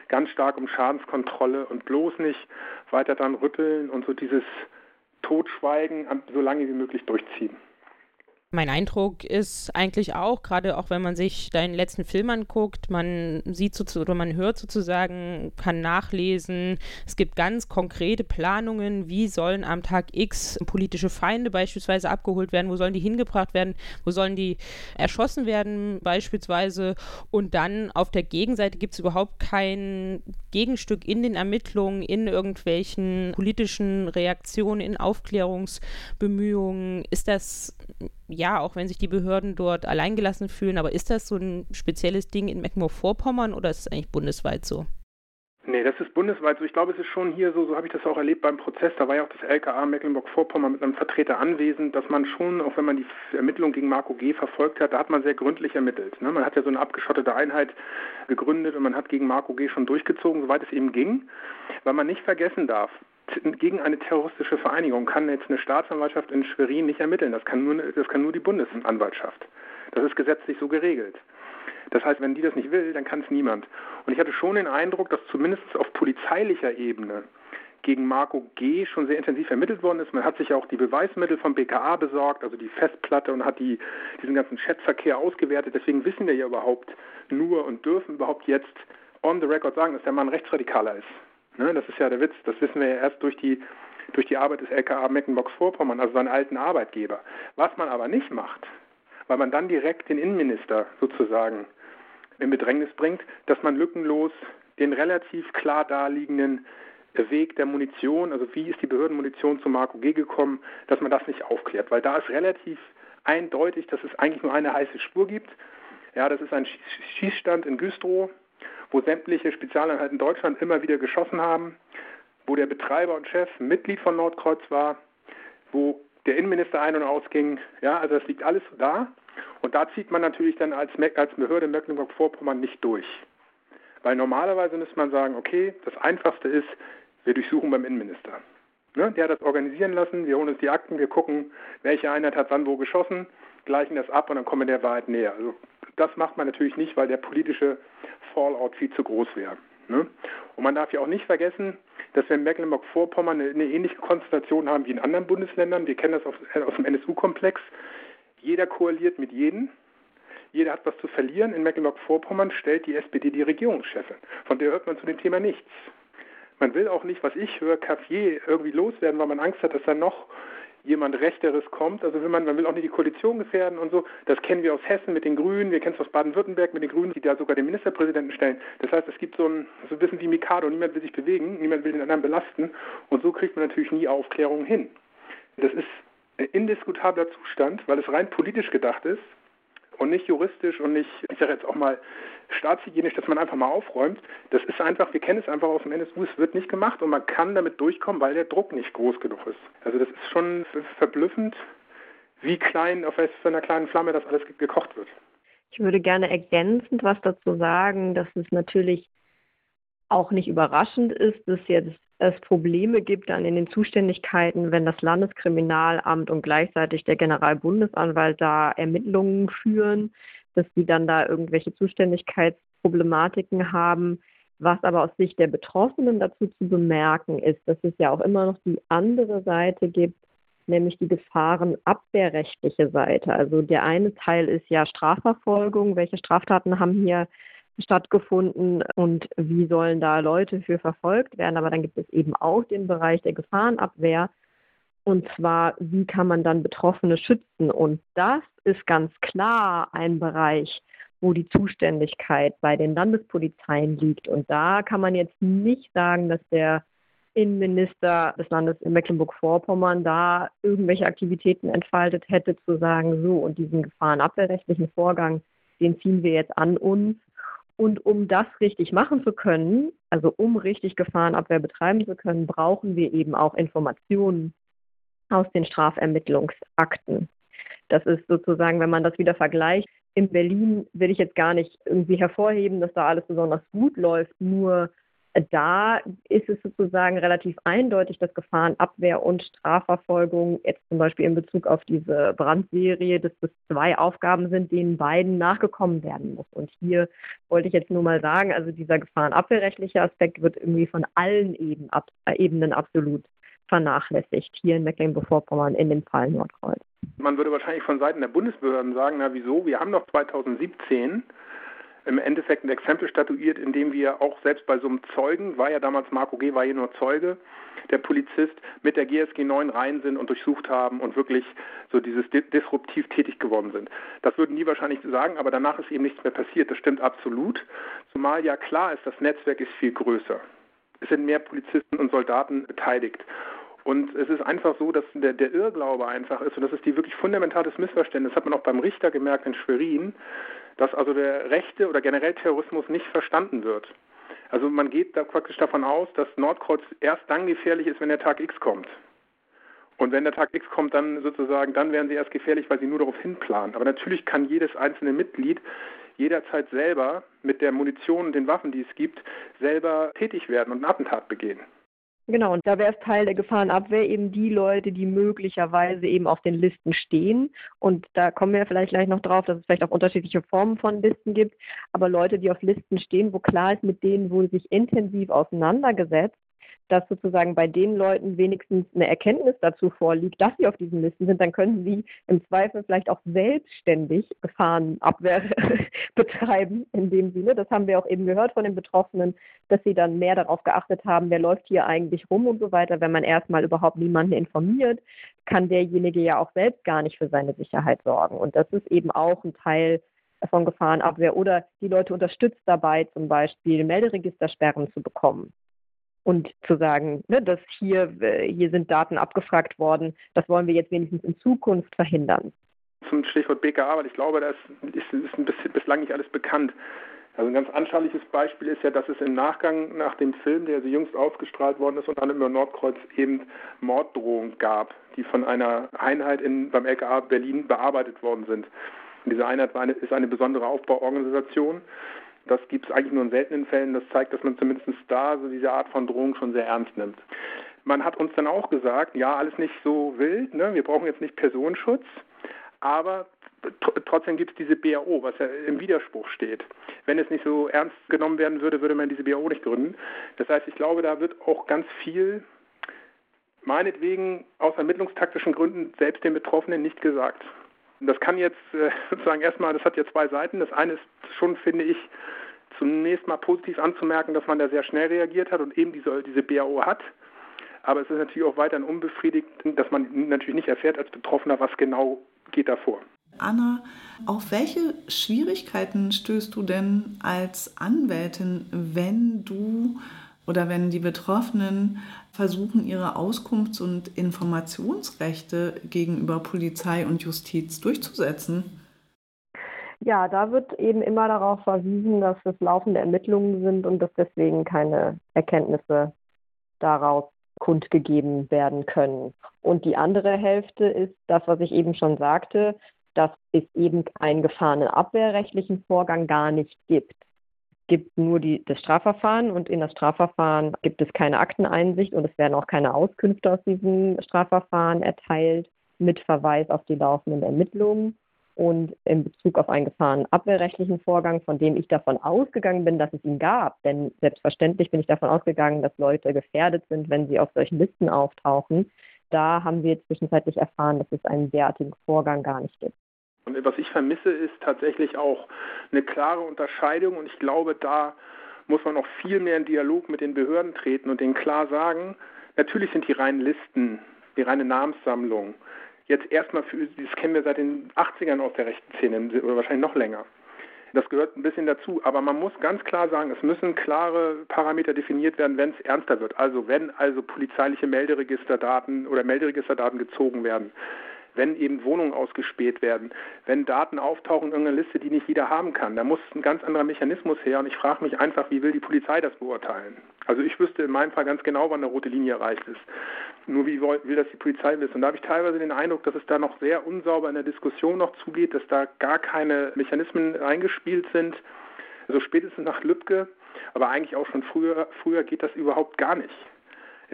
ganz stark um Schadenskontrolle und bloß nicht weiter dann rütteln und so dieses Totschweigen so lange wie möglich durchziehen. Mein Eindruck ist eigentlich auch, gerade auch wenn man sich deinen letzten Film anguckt, man sieht so, oder man hört sozusagen, kann nachlesen, es gibt ganz konkrete Planungen, wie sollen am Tag X politische Feinde beispielsweise abgeholt werden, wo sollen die hingebracht werden, wo sollen die erschossen werden beispielsweise und dann auf der Gegenseite gibt es überhaupt kein Gegenstück in den Ermittlungen, in irgendwelchen politischen Reaktionen, in Aufklärungsbemühungen. Ist das ja, auch wenn sich die Behörden dort alleingelassen fühlen, aber ist das so ein spezielles Ding in Mecklenburg-Vorpommern oder ist es eigentlich bundesweit so? Nee, das ist bundesweit so. Ich glaube, es ist schon hier so, so habe ich das auch erlebt beim Prozess. Da war ja auch das LKA Mecklenburg-Vorpommern mit einem Vertreter anwesend, dass man schon, auch wenn man die Ermittlung gegen Marco G. verfolgt hat, da hat man sehr gründlich ermittelt. Ne? Man hat ja so eine abgeschottete Einheit gegründet und man hat gegen Marco G. schon durchgezogen, soweit es eben ging, weil man nicht vergessen darf, gegen eine terroristische Vereinigung kann jetzt eine Staatsanwaltschaft in Schwerin nicht ermitteln. Das kann nur, das kann nur die Bundesanwaltschaft. Das ist gesetzlich so geregelt. Das heißt, wenn die das nicht will, dann kann es niemand. Und ich hatte schon den Eindruck, dass zumindest auf polizeilicher Ebene gegen Marco G. schon sehr intensiv ermittelt worden ist. Man hat sich auch die Beweismittel vom BKA besorgt, also die Festplatte und hat die, diesen ganzen Chatverkehr ausgewertet. Deswegen wissen wir ja überhaupt nur und dürfen überhaupt jetzt on the record sagen, dass der Mann Rechtsradikaler ist. Ne? Das ist ja der Witz. Das wissen wir ja erst durch die, durch die Arbeit des LKA Mecklenburg-Vorpommern, also seinen alten Arbeitgeber. Was man aber nicht macht, weil man dann direkt den Innenminister sozusagen in Bedrängnis bringt, dass man lückenlos den relativ klar daliegenden Weg der Munition, also wie ist die Behördenmunition zu Marco G gekommen, dass man das nicht aufklärt, weil da ist relativ eindeutig, dass es eigentlich nur eine heiße Spur gibt. Ja, das ist ein Schießstand in Güstrow, wo sämtliche Spezialeinheiten Deutschland immer wieder geschossen haben, wo der Betreiber und Chef Mitglied von Nordkreuz war, wo der Innenminister ein- und ausging. Ja, also das liegt alles da. Und da zieht man natürlich dann als, als Behörde Mecklenburg-Vorpommern nicht durch. Weil normalerweise müsste man sagen, okay, das Einfachste ist, wir durchsuchen beim Innenminister. Ne? Der hat das organisieren lassen, wir holen uns die Akten, wir gucken, welche Einheit hat wann wo geschossen, gleichen das ab und dann kommen wir der Wahrheit näher. Also das macht man natürlich nicht, weil der politische Fallout viel zu groß wäre. Ne? Und man darf ja auch nicht vergessen, dass wir in Mecklenburg-Vorpommern eine, eine, ähnliche Konstellation haben wie in anderen Bundesländern. Wir kennen das aus, aus dem NSU-Komplex. Jeder koaliert mit jedem. Jeder hat was zu verlieren. In Mecklenburg-Vorpommern stellt die SPD die Regierungschefin. Von der hört man zu dem Thema nichts. Man will auch nicht, was ich höre, Café irgendwie loswerden, weil man Angst hat, dass da noch jemand Rechteres kommt. Also will man, man will auch nicht die Koalition gefährden und so. Das kennen wir aus Hessen mit den Grünen, wir kennen es aus Baden-Württemberg mit den Grünen, die da sogar den Ministerpräsidenten stellen. Das heißt, es gibt so ein, so ein bisschen wie Mikado, niemand will sich bewegen, niemand will den anderen belasten und so kriegt man natürlich nie Aufklärung hin. Das ist indiskutabler Zustand, weil es rein politisch gedacht ist und nicht juristisch und nicht, ich sage jetzt auch mal staatshygienisch, dass man einfach mal aufräumt. Das ist einfach, wir kennen es einfach aus dem NSU, es wird nicht gemacht und man kann damit durchkommen, weil der Druck nicht groß genug ist. Also das ist schon verblüffend, wie klein, auf einer kleinen Flamme das alles gekocht wird. Ich würde gerne ergänzend was dazu sagen, dass es natürlich auch nicht überraschend ist, dass jetzt es Probleme gibt dann in den Zuständigkeiten, wenn das Landeskriminalamt und gleichzeitig der Generalbundesanwalt da Ermittlungen führen, dass die dann da irgendwelche Zuständigkeitsproblematiken haben. Was aber aus Sicht der Betroffenen dazu zu bemerken ist, dass es ja auch immer noch die andere Seite gibt, nämlich die gefahrenabwehrrechtliche Seite. Also der eine Teil ist ja Strafverfolgung. Welche Straftaten haben hier stattgefunden und wie sollen da Leute für verfolgt werden. Aber dann gibt es eben auch den Bereich der Gefahrenabwehr. Und zwar, wie kann man dann Betroffene schützen? Und das ist ganz klar ein Bereich, wo die Zuständigkeit bei den Landespolizeien liegt. Und da kann man jetzt nicht sagen, dass der Innenminister des Landes in Mecklenburg-Vorpommern da irgendwelche Aktivitäten entfaltet hätte, zu sagen, so, und diesen gefahrenabwehrrechtlichen Vorgang, den ziehen wir jetzt an uns und um das richtig machen zu können, also um richtig Gefahrenabwehr betreiben zu können, brauchen wir eben auch Informationen aus den Strafermittlungsakten. Das ist sozusagen, wenn man das wieder vergleicht, in Berlin will ich jetzt gar nicht irgendwie hervorheben, dass da alles besonders gut läuft, nur da ist es sozusagen relativ eindeutig, dass Gefahrenabwehr und Strafverfolgung jetzt zum Beispiel in Bezug auf diese Brandserie, dass das zwei Aufgaben sind, denen beiden nachgekommen werden muss. Und hier wollte ich jetzt nur mal sagen, also dieser gefahrenabwehrrechtliche Aspekt wird irgendwie von allen Eben, ab, äh, Ebenen absolut vernachlässigt, hier in Mecklenburg-Vorpommern in dem Fall Nordkreuz. Man würde wahrscheinlich von Seiten der Bundesbehörden sagen, na wieso, wir haben doch 2017 im Endeffekt ein Exempel statuiert, indem wir auch selbst bei so einem Zeugen, war ja damals Marco G., war hier nur Zeuge, der Polizist mit der GSG 9 rein sind und durchsucht haben und wirklich so dieses disruptiv tätig geworden sind. Das würden die wahrscheinlich sagen, aber danach ist eben nichts mehr passiert. Das stimmt absolut. Zumal ja klar ist, das Netzwerk ist viel größer. Es sind mehr Polizisten und Soldaten beteiligt. Und es ist einfach so, dass der, der Irrglaube einfach ist, und das ist die wirklich fundamentales Missverständnis, das hat man auch beim Richter gemerkt in Schwerin, dass also der rechte oder generell Terrorismus nicht verstanden wird. Also man geht da praktisch davon aus, dass Nordkreuz erst dann gefährlich ist, wenn der Tag X kommt. Und wenn der Tag X kommt, dann sozusagen, dann werden sie erst gefährlich, weil sie nur darauf hinplanen. Aber natürlich kann jedes einzelne Mitglied jederzeit selber mit der Munition und den Waffen, die es gibt, selber tätig werden und ein Attentat begehen. Genau, und da wäre es Teil der Gefahrenabwehr eben die Leute, die möglicherweise eben auf den Listen stehen. Und da kommen wir vielleicht gleich noch drauf, dass es vielleicht auch unterschiedliche Formen von Listen gibt. Aber Leute, die auf Listen stehen, wo klar ist, mit denen wurde sich intensiv auseinandergesetzt dass sozusagen bei den Leuten wenigstens eine Erkenntnis dazu vorliegt, dass sie auf diesen Listen sind, dann können sie im Zweifel vielleicht auch selbstständig Gefahrenabwehr betreiben in dem Sinne. Das haben wir auch eben gehört von den Betroffenen, dass sie dann mehr darauf geachtet haben, wer läuft hier eigentlich rum und so weiter. Wenn man erstmal überhaupt niemanden informiert, kann derjenige ja auch selbst gar nicht für seine Sicherheit sorgen. Und das ist eben auch ein Teil von Gefahrenabwehr oder die Leute unterstützt dabei, zum Beispiel Melderegistersperren zu bekommen und zu sagen, ne, dass hier, äh, hier sind Daten abgefragt worden, das wollen wir jetzt wenigstens in Zukunft verhindern. Zum Stichwort BKA, weil ich glaube, da ist, ist, ein bisschen, bislang nicht alles bekannt. Also ein ganz anschauliches Beispiel ist ja, dass es im Nachgang nach dem Film, der so jüngst ausgestrahlt worden ist, und dann über Nordkreuz eben Morddrohungen gab, die von einer Einheit in, beim LKA Berlin bearbeitet worden sind. Und diese Einheit eine, ist eine besondere Aufbauorganisation das gibt es eigentlich nur in seltenen Fällen. Das zeigt, dass man zumindest da so diese Art von Drohung schon sehr ernst nimmt. Man hat uns dann auch gesagt, ja, alles nicht so wild, ne? wir brauchen jetzt nicht Personenschutz, aber trotzdem gibt es diese BAO, was ja im Widerspruch steht. Wenn es nicht so ernst genommen werden würde, würde man diese BAO nicht gründen. Das heißt, ich glaube, da wird auch ganz viel meinetwegen aus ermittlungstaktischen Gründen selbst den Betroffenen nicht gesagt. Das kann jetzt äh, sozusagen erstmal, das hat ja zwei Seiten. Das eine ist schon, finde ich, zunächst mal positiv anzumerken, dass man da sehr schnell reagiert hat und eben diese, diese BAO hat. Aber es ist natürlich auch weiterhin unbefriedigend, dass man natürlich nicht erfährt als Betroffener, was genau geht da vor. Anna, auf welche Schwierigkeiten stößt du denn als Anwältin, wenn du oder wenn die Betroffenen versuchen, ihre Auskunfts- und Informationsrechte gegenüber Polizei und Justiz durchzusetzen? Ja, da wird eben immer darauf verwiesen, dass es laufende Ermittlungen sind und dass deswegen keine Erkenntnisse daraus kundgegeben werden können. Und die andere Hälfte ist das, was ich eben schon sagte, dass es eben einen gefahrenen abwehrrechtlichen Vorgang gar nicht gibt gibt nur die, das Strafverfahren und in das Strafverfahren gibt es keine Akteneinsicht und es werden auch keine Auskünfte aus diesem Strafverfahren erteilt mit Verweis auf die laufenden Ermittlungen. Und in Bezug auf einen gefahrenabwehrrechtlichen Vorgang, von dem ich davon ausgegangen bin, dass es ihn gab, denn selbstverständlich bin ich davon ausgegangen, dass Leute gefährdet sind, wenn sie auf solchen Listen auftauchen, da haben wir zwischenzeitlich erfahren, dass es einen derartigen Vorgang gar nicht gibt. Und was ich vermisse, ist tatsächlich auch eine klare Unterscheidung und ich glaube, da muss man noch viel mehr in Dialog mit den Behörden treten und denen klar sagen, natürlich sind die reinen Listen, die reine Namenssammlung jetzt erstmal für, das kennen wir seit den 80ern aus der rechten Szene oder wahrscheinlich noch länger. Das gehört ein bisschen dazu, aber man muss ganz klar sagen, es müssen klare Parameter definiert werden, wenn es ernster wird. Also wenn also polizeiliche Melderegisterdaten oder Melderegisterdaten gezogen werden, wenn eben Wohnungen ausgespäht werden, wenn Daten auftauchen in irgendeiner Liste, die nicht jeder haben kann. Da muss ein ganz anderer Mechanismus her und ich frage mich einfach, wie will die Polizei das beurteilen? Also ich wüsste in meinem Fall ganz genau, wann eine rote Linie erreicht ist. Nur wie will das die Polizei wissen? Und da habe ich teilweise den Eindruck, dass es da noch sehr unsauber in der Diskussion noch zugeht, dass da gar keine Mechanismen eingespielt sind. Also spätestens nach Lübcke, aber eigentlich auch schon früher, früher geht das überhaupt gar nicht.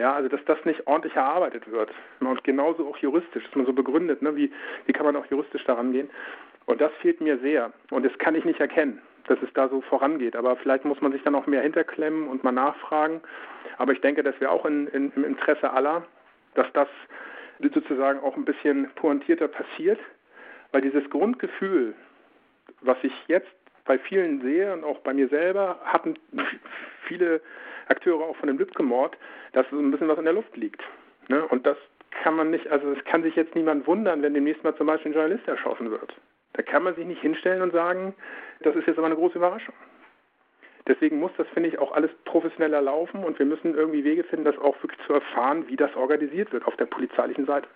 Ja, also dass das nicht ordentlich erarbeitet wird. Und genauso auch juristisch, dass man so begründet, ne, wie, wie kann man auch juristisch daran gehen. Und das fehlt mir sehr. Und das kann ich nicht erkennen, dass es da so vorangeht. Aber vielleicht muss man sich dann auch mehr hinterklemmen und mal nachfragen. Aber ich denke, das wäre auch in, in, im Interesse aller, dass das sozusagen auch ein bisschen pointierter passiert. Weil dieses Grundgefühl, was ich jetzt bei vielen sehe und auch bei mir selber, hatten viele Akteure auch von dem Lübcke-Mord, dass so ein bisschen was in der Luft liegt. Ne? Und das kann man nicht, also es kann sich jetzt niemand wundern, wenn demnächst mal zum Beispiel ein Journalist erschossen wird. Da kann man sich nicht hinstellen und sagen, das ist jetzt aber eine große Überraschung. Deswegen muss das, finde ich, auch alles professioneller laufen und wir müssen irgendwie Wege finden, das auch wirklich zu erfahren, wie das organisiert wird auf der polizeilichen Seite.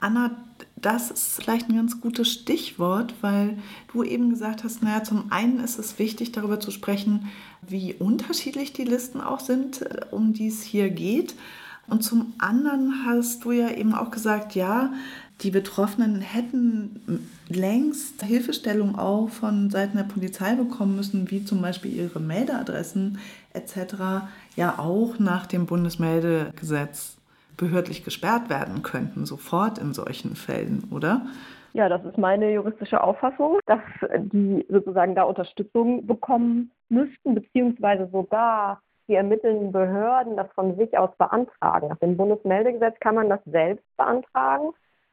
Anna, das ist vielleicht ein ganz gutes Stichwort, weil du eben gesagt hast, naja, zum einen ist es wichtig, darüber zu sprechen, wie unterschiedlich die Listen auch sind, äh, um die es hier geht. Und zum anderen hast du ja eben auch gesagt, ja, die Betroffenen hätten längst Hilfestellung auch von Seiten der Polizei bekommen müssen, wie zum Beispiel ihre Meldeadressen etc. ja auch nach dem Bundesmeldegesetz behördlich gesperrt werden könnten, sofort in solchen Fällen, oder? Ja, das ist meine juristische Auffassung, dass die sozusagen da Unterstützung bekommen müssten, beziehungsweise sogar die ermittelnden Behörden das von sich aus beantragen. Nach dem Bundesmeldegesetz kann man das selbst beantragen,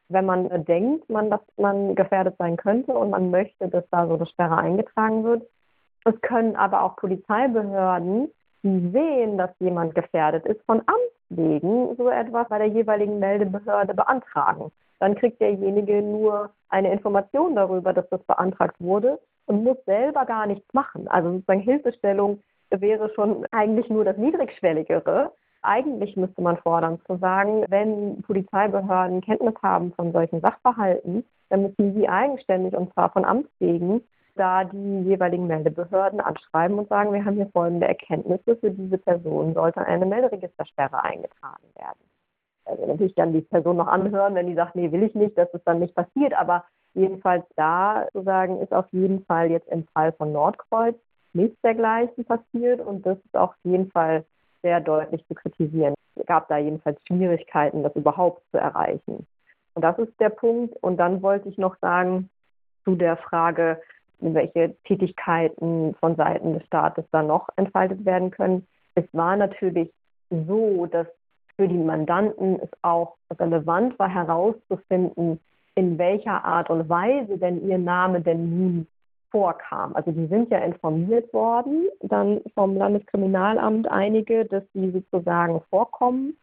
wenn man denkt, man, dass man gefährdet sein könnte und man möchte, dass da so eine Sperre eingetragen wird. Es können aber auch Polizeibehörden, die sehen, dass jemand gefährdet ist, von Amts wegen so etwas bei der jeweiligen Meldebehörde beantragen. Dann kriegt derjenige nur eine Information darüber, dass das beantragt wurde und muss selber gar nichts machen. Also sozusagen Hilfestellung wäre schon eigentlich nur das Niedrigschwelligere. Eigentlich müsste man fordern zu sagen, wenn Polizeibehörden Kenntnis haben von solchen Sachverhalten, dann müssen sie eigenständig und zwar von Amts wegen da die jeweiligen Meldebehörden anschreiben und sagen, wir haben hier folgende Erkenntnisse, für diese Person sollte eine Melderegistersperre eingetragen werden. Also natürlich dann die Person noch anhören, wenn die sagt, nee, will ich nicht, dass es dann nicht passiert, aber jedenfalls da sozusagen ist auf jeden Fall jetzt im Fall von Nordkreuz nichts dergleichen passiert und das ist auf jeden Fall sehr deutlich zu kritisieren. Es gab da jedenfalls Schwierigkeiten, das überhaupt zu erreichen. Und das ist der Punkt. Und dann wollte ich noch sagen zu der Frage, welche Tätigkeiten von Seiten des Staates da noch entfaltet werden können. Es war natürlich so, dass für die Mandanten es auch relevant war herauszufinden, in welcher Art und Weise denn ihr Name denn nun vorkam. Also die sind ja informiert worden, dann vom Landeskriminalamt einige, dass sie sozusagen vorkommen.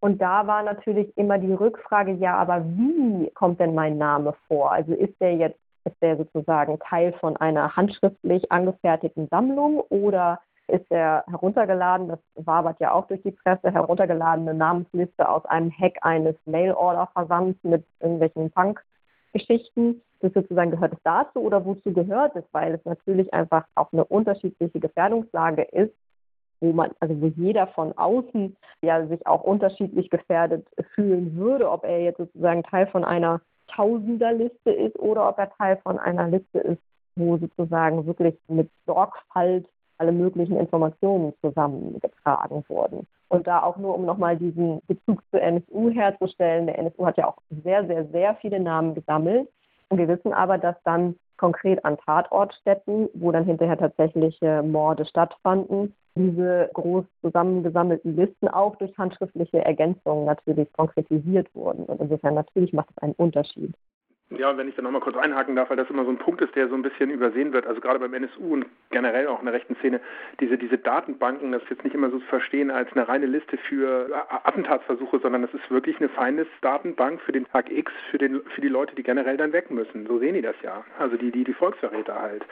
Und da war natürlich immer die Rückfrage, ja, aber wie kommt denn mein Name vor? Also ist der jetzt ist der sozusagen Teil von einer handschriftlich angefertigten Sammlung oder ist er heruntergeladen, das wabert ja auch durch die Presse, heruntergeladene Namensliste aus einem Hack eines Mail-Order-Versands mit irgendwelchen Punk-Geschichten. Das sozusagen gehört es dazu oder wozu gehört es, weil es natürlich einfach auch eine unterschiedliche Gefährdungslage ist, wo man, also wo jeder von außen ja sich auch unterschiedlich gefährdet fühlen würde, ob er jetzt sozusagen Teil von einer Tausenderliste ist oder ob er Teil von einer Liste ist, wo sozusagen wirklich mit Sorgfalt alle möglichen Informationen zusammengetragen wurden. Und da auch nur, um nochmal diesen Bezug zur NSU herzustellen, der NSU hat ja auch sehr, sehr, sehr viele Namen gesammelt. Und wir wissen aber, dass dann konkret an Tatortstätten, wo dann hinterher tatsächlich Morde stattfanden, diese groß zusammengesammelten Listen auch durch handschriftliche Ergänzungen natürlich konkretisiert wurden. Und insofern natürlich macht es einen Unterschied. Ja, wenn ich da nochmal kurz einhaken darf, weil das immer so ein Punkt ist, der so ein bisschen übersehen wird, also gerade beim NSU und generell auch in der rechten Szene, diese, diese Datenbanken, das ist jetzt nicht immer so zu verstehen als eine reine Liste für Attentatsversuche, sondern das ist wirklich eine feine Datenbank für den Tag X, für, den, für die Leute, die generell dann weg müssen. So sehen die das ja. Also die, die, die Volksverräter halt.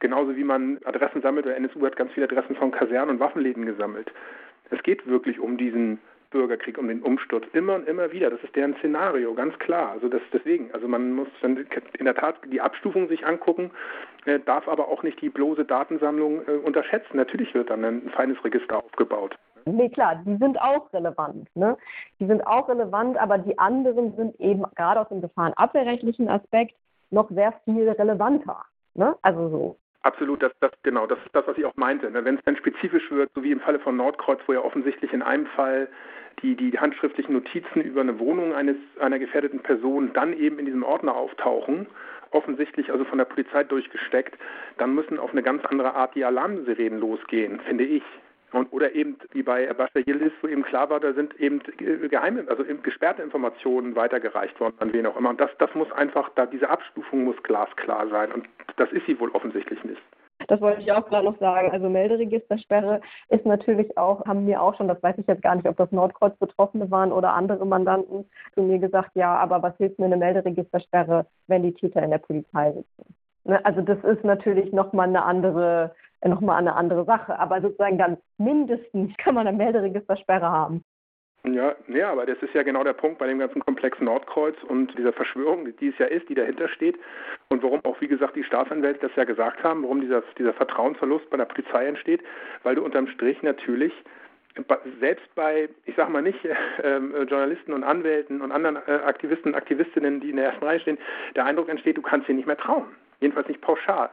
Genauso wie man Adressen sammelt, der NSU hat ganz viele Adressen von Kasernen und Waffenläden gesammelt. Es geht wirklich um diesen Bürgerkrieg, um den Umsturz. Immer und immer wieder. Das ist deren Szenario, ganz klar. Also das deswegen. Also man muss dann in der Tat die Abstufung sich angucken, äh, darf aber auch nicht die bloße Datensammlung äh, unterschätzen. Natürlich wird dann ein feines Register aufgebaut. Nee, klar, die sind auch relevant. Ne? Die sind auch relevant, aber die anderen sind eben gerade aus dem gefahrenabwehrrechtlichen Aspekt noch sehr viel relevanter. Ne? Also so. Absolut, das, das, genau, das ist das, was ich auch meinte. Ne? Wenn es dann spezifisch wird, so wie im Falle von Nordkreuz, wo ja offensichtlich in einem Fall die, die handschriftlichen Notizen über eine Wohnung eines, einer gefährdeten Person dann eben in diesem Ordner auftauchen, offensichtlich also von der Polizei durchgesteckt, dann müssen auf eine ganz andere Art die Alarmsirenen losgehen, finde ich. Und, oder eben wie bei Bascha Yildiz, wo eben klar war, da sind eben geheime, also gesperrte Informationen weitergereicht worden an wen auch immer. Und das, das muss einfach, da diese Abstufung muss glasklar sein. Und das ist sie wohl offensichtlich nicht. Das wollte ich auch gerade noch sagen. Also Melderegistersperre ist natürlich auch, haben mir auch schon, das weiß ich jetzt gar nicht, ob das Nordkreuz Betroffene waren oder andere Mandanten, zu mir gesagt, ja, aber was hilft mir eine Melderegistersperre, wenn die Täter in der Polizei sitzen? Ne? Also das ist natürlich nochmal eine andere nochmal eine andere Sache. Aber sozusagen dann mindestens kann man eine Melderegistersperre haben. Ja, ja, aber das ist ja genau der Punkt bei dem ganzen Komplex Nordkreuz und dieser Verschwörung, die es ja ist, die dahinter steht und warum auch, wie gesagt, die Staatsanwälte das ja gesagt haben, warum dieser, dieser Vertrauensverlust bei der Polizei entsteht, weil du unterm Strich natürlich selbst bei, ich sage mal nicht äh, Journalisten und Anwälten und anderen äh, Aktivisten und Aktivistinnen, die in der ersten Reihe stehen, der Eindruck entsteht, du kannst dir nicht mehr trauen. Jedenfalls nicht pauschal.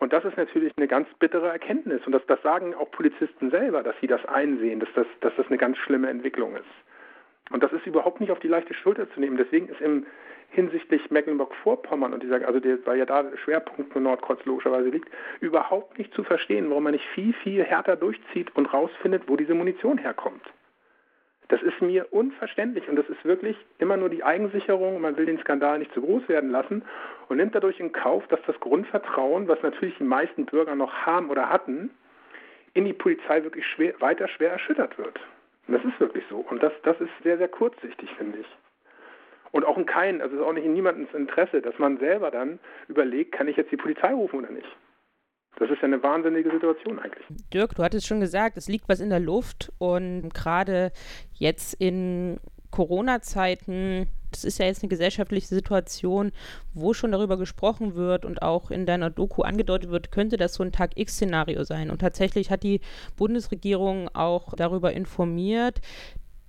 Und das ist natürlich eine ganz bittere Erkenntnis. Und das, das sagen auch Polizisten selber, dass sie das einsehen, dass das, dass das eine ganz schlimme Entwicklung ist. Und das ist überhaupt nicht auf die leichte Schulter zu nehmen. Deswegen ist im hinsichtlich Mecklenburg-Vorpommern und dieser, also der, weil ja da der Schwerpunkt für Nordkreuz logischerweise liegt, überhaupt nicht zu verstehen, warum man nicht viel, viel härter durchzieht und rausfindet, wo diese Munition herkommt. Das ist mir unverständlich und das ist wirklich immer nur die Eigensicherung. Man will den Skandal nicht zu groß werden lassen und nimmt dadurch in Kauf, dass das Grundvertrauen, was natürlich die meisten Bürger noch haben oder hatten, in die Polizei wirklich schwer, weiter schwer erschüttert wird. Und das ist wirklich so. Und das, das ist sehr, sehr kurzsichtig, finde ich. Und auch in keinem, also es ist auch nicht in niemandem Interesse, dass man selber dann überlegt, kann ich jetzt die Polizei rufen oder nicht. Das ist ja eine wahnsinnige Situation eigentlich. Dirk, du hattest schon gesagt, es liegt was in der Luft und gerade jetzt in Corona-Zeiten, das ist ja jetzt eine gesellschaftliche Situation, wo schon darüber gesprochen wird und auch in deiner Doku angedeutet wird, könnte das so ein Tag X-Szenario sein. Und tatsächlich hat die Bundesregierung auch darüber informiert,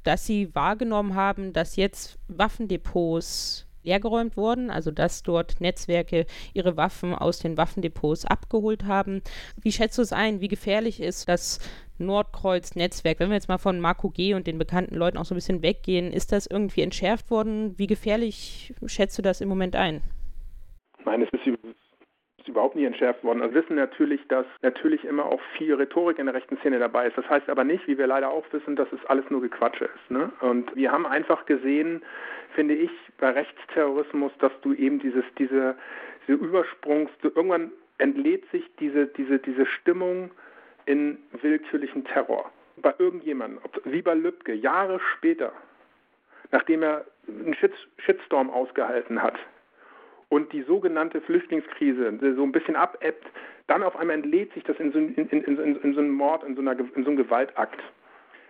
dass sie wahrgenommen haben, dass jetzt Waffendepots leergeräumt wurden, also dass dort Netzwerke ihre Waffen aus den Waffendepots abgeholt haben. Wie schätzt du es ein? Wie gefährlich ist das Nordkreuz-Netzwerk? Wenn wir jetzt mal von Marco G. und den bekannten Leuten auch so ein bisschen weggehen, ist das irgendwie entschärft worden? Wie gefährlich schätzt du das im Moment ein? Nein, es ist überhaupt nie entschärft worden. Also wir wissen natürlich, dass natürlich immer auch viel Rhetorik in der rechten Szene dabei ist. Das heißt aber nicht, wie wir leider auch wissen, dass es alles nur Gequatsche ist. Ne? Und wir haben einfach gesehen, finde ich, bei Rechtsterrorismus, dass du eben dieses, diese, diese Übersprungs, irgendwann entlädt sich diese, diese, diese Stimmung in willkürlichen Terror. Bei irgendjemandem, wie bei Lübcke, Jahre später, nachdem er einen Shitstorm ausgehalten hat, und die sogenannte Flüchtlingskrise so ein bisschen abebbt, dann auf einmal entlädt sich das in so, in, in, in, so einen Mord, in so, einer, in so einem Gewaltakt.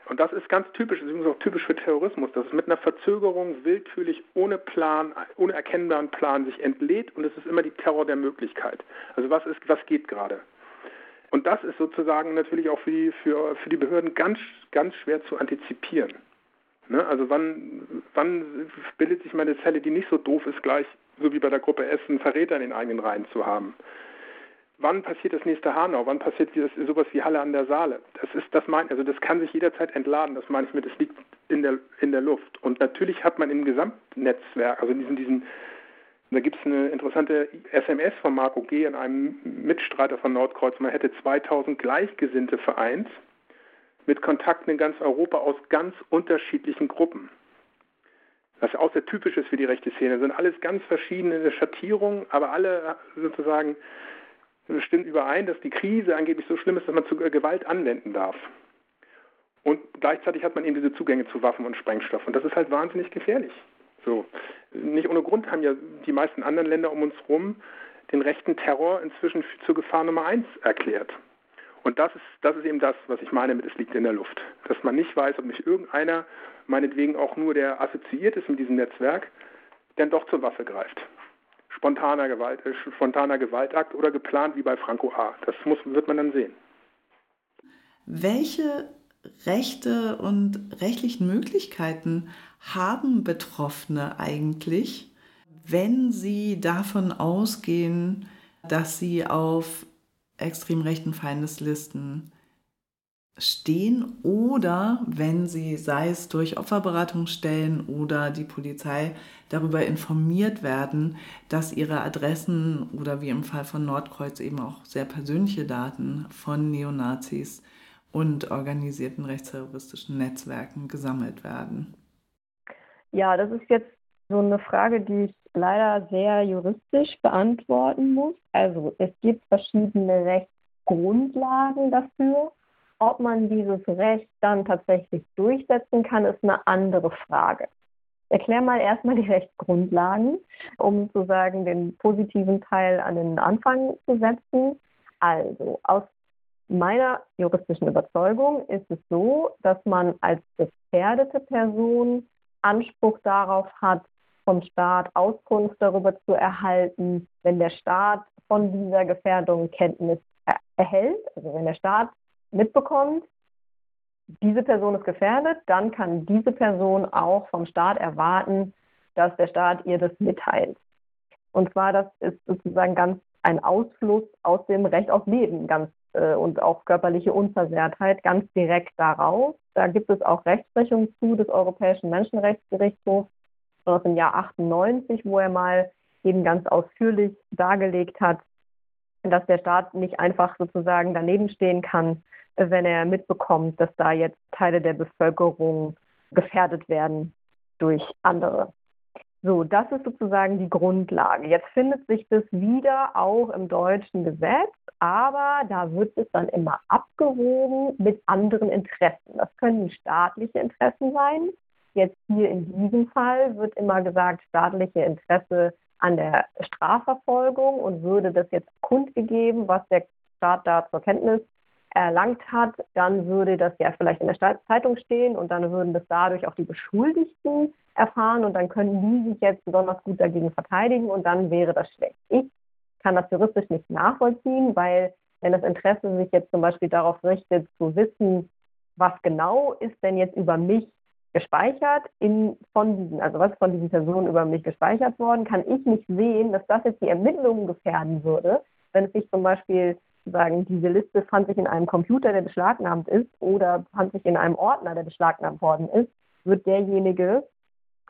Und das ist ganz typisch, das ist auch typisch für Terrorismus, dass es mit einer Verzögerung willkürlich, ohne Plan, ohne erkennbaren Plan sich entlädt und es ist immer die Terror der Möglichkeit. Also was ist, was geht gerade? Und das ist sozusagen natürlich auch für die, für, für die Behörden ganz, ganz schwer zu antizipieren. Ne? Also wann, wann bildet sich meine Zelle, die nicht so doof ist, gleich so wie bei der Gruppe S, einen Verräter in den eigenen Reihen zu haben. Wann passiert das nächste Hanau? Wann passiert das, sowas wie Halle an der Saale? Das ist, das mein, also das kann sich jederzeit entladen. Das meine ich mit, das liegt in der, in der Luft. Und natürlich hat man im Gesamtnetzwerk, also in diesen, diesen da gibt es eine interessante SMS von Marco G. an einem Mitstreiter von Nordkreuz. Man hätte 2000 Gleichgesinnte vereint mit Kontakten in ganz Europa aus ganz unterschiedlichen Gruppen was auch sehr typisch ist für die rechte Szene. Das sind alles ganz verschiedene Schattierungen, aber alle sozusagen stimmen überein, dass die Krise angeblich so schlimm ist, dass man zu Gewalt anwenden darf. Und gleichzeitig hat man eben diese Zugänge zu Waffen und Sprengstoff. Und das ist halt wahnsinnig gefährlich. So. Nicht ohne Grund haben ja die meisten anderen Länder um uns herum den rechten Terror inzwischen zur Gefahr Nummer eins erklärt. Und das ist, das ist eben das, was ich meine mit es liegt in der Luft. Dass man nicht weiß, ob nicht irgendeiner, meinetwegen auch nur der assoziiert ist mit diesem Netzwerk, denn doch zur Waffe greift. Spontaner, Gewalt, äh, spontaner Gewaltakt oder geplant wie bei Franco A. Das muss, wird man dann sehen. Welche Rechte und rechtlichen Möglichkeiten haben Betroffene eigentlich, wenn sie davon ausgehen, dass sie auf extrem rechten Feindeslisten stehen oder wenn sie, sei es durch Opferberatungsstellen oder die Polizei, darüber informiert werden, dass ihre Adressen oder wie im Fall von Nordkreuz eben auch sehr persönliche Daten von Neonazis und organisierten rechtsterroristischen Netzwerken gesammelt werden. Ja, das ist jetzt so eine Frage, die ich leider sehr juristisch beantworten muss. Also es gibt verschiedene Rechtsgrundlagen dafür. Ob man dieses Recht dann tatsächlich durchsetzen kann, ist eine andere Frage. Ich erkläre mal erstmal die Rechtsgrundlagen, um sozusagen den positiven Teil an den Anfang zu setzen. Also, aus meiner juristischen Überzeugung ist es so, dass man als gefährdete Person Anspruch darauf hat, vom Staat Auskunft darüber zu erhalten, wenn der Staat von dieser Gefährdung Kenntnis er erhält, also wenn der Staat mitbekommt, diese Person ist gefährdet, dann kann diese Person auch vom Staat erwarten, dass der Staat ihr das mitteilt. Und zwar, das ist sozusagen ganz ein Ausfluss aus dem Recht auf Leben ganz äh, und auf körperliche Unversehrtheit ganz direkt darauf. Da gibt es auch Rechtsprechung zu des Europäischen Menschenrechtsgerichtshofs aus dem Jahr 98, wo er mal eben ganz ausführlich dargelegt hat, dass der Staat nicht einfach sozusagen daneben stehen kann, wenn er mitbekommt, dass da jetzt Teile der Bevölkerung gefährdet werden durch andere. So, das ist sozusagen die Grundlage. Jetzt findet sich das wieder auch im deutschen Gesetz, aber da wird es dann immer abgewogen mit anderen Interessen. Das können staatliche Interessen sein. Jetzt hier in diesem Fall wird immer gesagt, staatliche Interesse an der Strafverfolgung und würde das jetzt kundgegeben, was der Staat da zur Kenntnis erlangt hat, dann würde das ja vielleicht in der Zeitung stehen und dann würden das dadurch auch die Beschuldigten erfahren und dann können die sich jetzt besonders gut dagegen verteidigen und dann wäre das schlecht. Ich kann das juristisch nicht nachvollziehen, weil wenn das Interesse sich jetzt zum Beispiel darauf richtet, zu wissen, was genau ist denn jetzt über mich gespeichert in, von diesen, also was von diesen Personen über mich gespeichert worden, kann ich nicht sehen, dass das jetzt die Ermittlungen gefährden würde, wenn es sich zum Beispiel sagen, diese Liste fand sich in einem Computer, der beschlagnahmt ist, oder fand sich in einem Ordner, der beschlagnahmt worden ist, wird derjenige,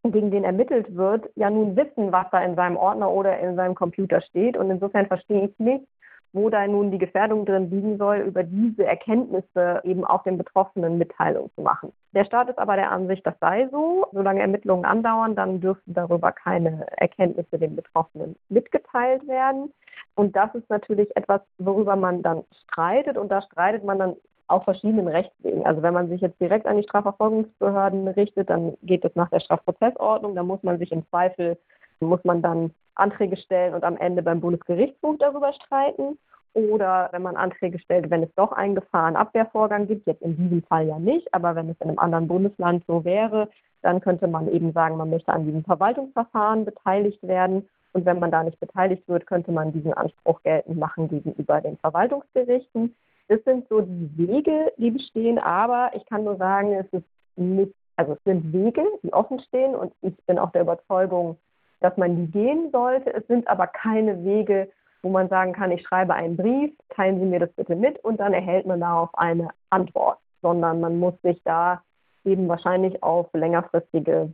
gegen den ermittelt wird, ja nun wissen, was da in seinem Ordner oder in seinem Computer steht. Und insofern verstehe ich nicht, wo da nun die Gefährdung drin liegen soll, über diese Erkenntnisse eben auch den Betroffenen Mitteilung zu machen. Der Staat ist aber der Ansicht, das sei so. Solange Ermittlungen andauern, dann dürften darüber keine Erkenntnisse den Betroffenen mitgeteilt werden. Und das ist natürlich etwas, worüber man dann streitet. Und da streitet man dann auf verschiedenen Rechtswegen. Also wenn man sich jetzt direkt an die Strafverfolgungsbehörden richtet, dann geht es nach der Strafprozessordnung. Da muss man sich im Zweifel, muss man dann Anträge stellen und am Ende beim Bundesgerichtshof darüber streiten. Oder wenn man Anträge stellt, wenn es doch einen Gefahrenabwehrvorgang gibt, jetzt in diesem Fall ja nicht, aber wenn es in einem anderen Bundesland so wäre, dann könnte man eben sagen, man möchte an diesem Verwaltungsverfahren beteiligt werden. Und wenn man da nicht beteiligt wird, könnte man diesen Anspruch geltend machen gegenüber den Verwaltungsgerichten. Das sind so die Wege, die bestehen, aber ich kann nur sagen, es ist nicht, also es sind Wege, die offen stehen und ich bin auch der Überzeugung, dass man die gehen sollte. Es sind aber keine Wege, wo man sagen kann, ich schreibe einen Brief, teilen Sie mir das bitte mit und dann erhält man darauf eine Antwort, sondern man muss sich da eben wahrscheinlich auf längerfristige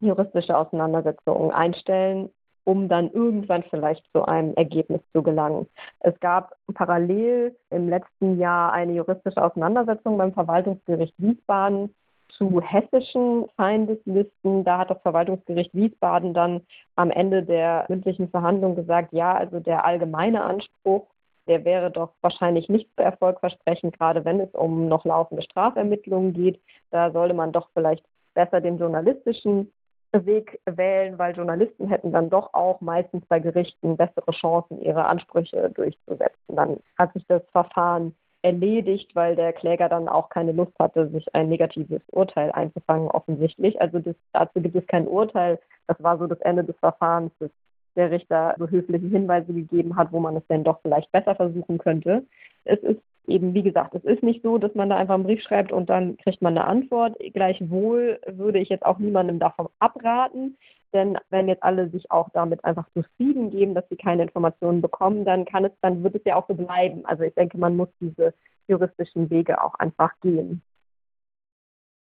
juristische Auseinandersetzungen einstellen, um dann irgendwann vielleicht zu einem Ergebnis zu gelangen. Es gab parallel im letzten Jahr eine juristische Auseinandersetzung beim Verwaltungsgericht Wiesbaden zu hessischen Feindeslisten. Da hat das Verwaltungsgericht Wiesbaden dann am Ende der mündlichen Verhandlung gesagt, ja, also der allgemeine Anspruch, der wäre doch wahrscheinlich nicht so erfolgversprechend, gerade wenn es um noch laufende Strafermittlungen geht. Da sollte man doch vielleicht besser den journalistischen Weg wählen, weil Journalisten hätten dann doch auch meistens bei Gerichten bessere Chancen, ihre Ansprüche durchzusetzen. Dann hat sich das Verfahren erledigt, weil der Kläger dann auch keine Lust hatte, sich ein negatives Urteil einzufangen, offensichtlich. Also das, dazu gibt es kein Urteil. Das war so das Ende des Verfahrens, dass der Richter so höfliche Hinweise gegeben hat, wo man es denn doch vielleicht besser versuchen könnte. Es ist eben, wie gesagt, es ist nicht so, dass man da einfach einen Brief schreibt und dann kriegt man eine Antwort. Gleichwohl würde ich jetzt auch niemandem davon abraten, denn wenn jetzt alle sich auch damit einfach zufrieden geben, dass sie keine Informationen bekommen, dann kann es, dann wird es ja auch so bleiben. Also ich denke, man muss diese juristischen Wege auch einfach gehen.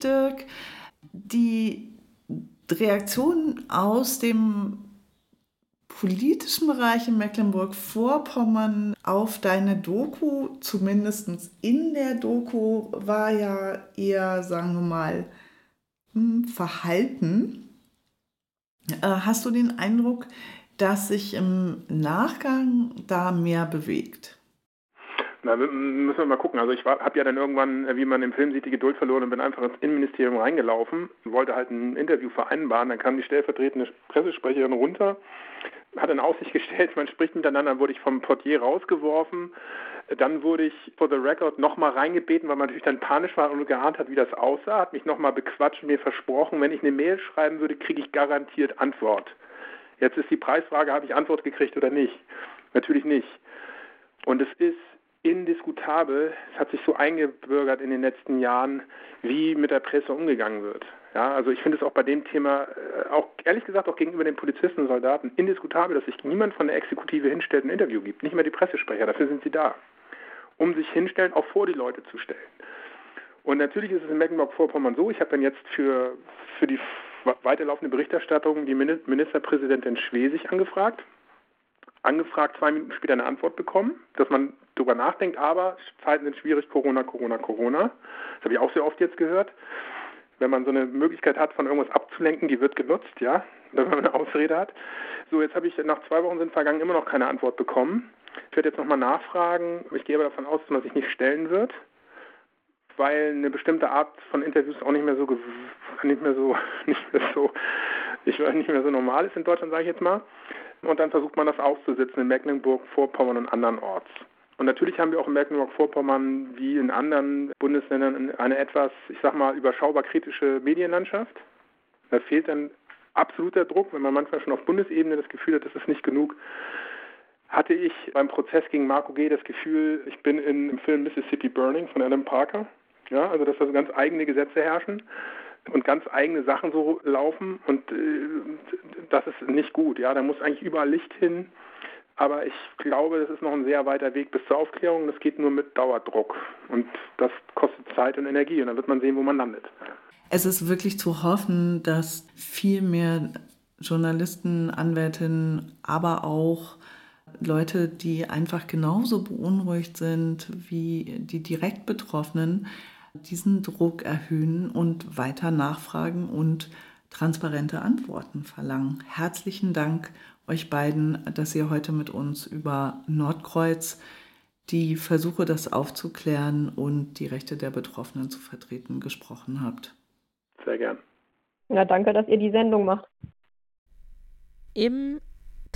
Dirk, die Reaktionen aus dem politischen Bereich in Mecklenburg-Vorpommern auf deine Doku, zumindest in der Doku, war ja eher, sagen wir mal, hm, verhalten. Äh, hast du den Eindruck, dass sich im Nachgang da mehr bewegt? Na, müssen wir mal gucken. Also ich habe ja dann irgendwann, äh, wie man im Film sieht, die Geduld verloren und bin einfach ins Innenministerium reingelaufen, wollte halt ein Interview vereinbaren. Dann kam die stellvertretende Pressesprecherin runter hat in Aussicht gestellt, man spricht miteinander, dann wurde ich vom Portier rausgeworfen. Dann wurde ich for the record nochmal reingebeten, weil man natürlich dann panisch war und geahnt hat, wie das aussah, hat mich nochmal bequatscht und mir versprochen, wenn ich eine Mail schreiben würde, kriege ich garantiert Antwort. Jetzt ist die Preisfrage, habe ich Antwort gekriegt oder nicht? Natürlich nicht. Und es ist indiskutabel, es hat sich so eingebürgert in den letzten Jahren, wie mit der Presse umgegangen wird. Ja, also ich finde es auch bei dem Thema, äh, auch ehrlich gesagt auch gegenüber den Polizisten und Soldaten, indiskutabel, dass sich niemand von der Exekutive hinstellt und ein Interview gibt. Nicht mehr die Pressesprecher, dafür sind sie da. Um sich hinstellen, auch vor die Leute zu stellen. Und natürlich ist es in Mecklenburg-Vorpommern so, ich habe dann jetzt für, für die weiterlaufende Berichterstattung die Ministerpräsidentin Schwesig angefragt angefragt, zwei Minuten später eine Antwort bekommen, dass man darüber nachdenkt, aber Zeiten sind schwierig, Corona, Corona, Corona. Das habe ich auch sehr oft jetzt gehört. Wenn man so eine Möglichkeit hat, von irgendwas abzulenken, die wird genutzt, ja, wenn man eine Ausrede hat. So, jetzt habe ich nach zwei Wochen sind vergangen immer noch keine Antwort bekommen. Ich werde jetzt nochmal nachfragen, ich gehe aber davon aus, dass man sich nicht stellen wird, weil eine bestimmte Art von Interviews auch nicht mehr so nicht mehr so nicht mehr so ich weiß nicht mehr so normal ist in Deutschland, sage ich jetzt mal und dann versucht man das auszusitzen in Mecklenburg-Vorpommern und andernorts. Und natürlich haben wir auch in Mecklenburg-Vorpommern wie in anderen Bundesländern eine etwas, ich sag mal, überschaubar kritische Medienlandschaft. Da fehlt dann absoluter Druck, wenn man manchmal schon auf Bundesebene das Gefühl hat, das ist nicht genug. Hatte ich beim Prozess gegen Marco G. das Gefühl, ich bin in, im Film Mississippi Burning von Adam Parker. Ja, also dass da so ganz eigene Gesetze herrschen und ganz eigene Sachen so laufen und äh, das ist nicht gut. Ja, da muss eigentlich überall Licht hin. Aber ich glaube, das ist noch ein sehr weiter Weg bis zur Aufklärung. Das geht nur mit Dauerdruck. Und das kostet Zeit und Energie. Und dann wird man sehen, wo man landet. Es ist wirklich zu hoffen, dass viel mehr Journalisten, Anwältinnen, aber auch Leute, die einfach genauso beunruhigt sind wie die direkt Betroffenen, diesen Druck erhöhen und weiter nachfragen und transparente Antworten verlangen. Herzlichen Dank euch beiden, dass ihr heute mit uns über Nordkreuz die Versuche, das aufzuklären und die Rechte der Betroffenen zu vertreten, gesprochen habt. Sehr gern. Ja, danke, dass ihr die Sendung macht. Im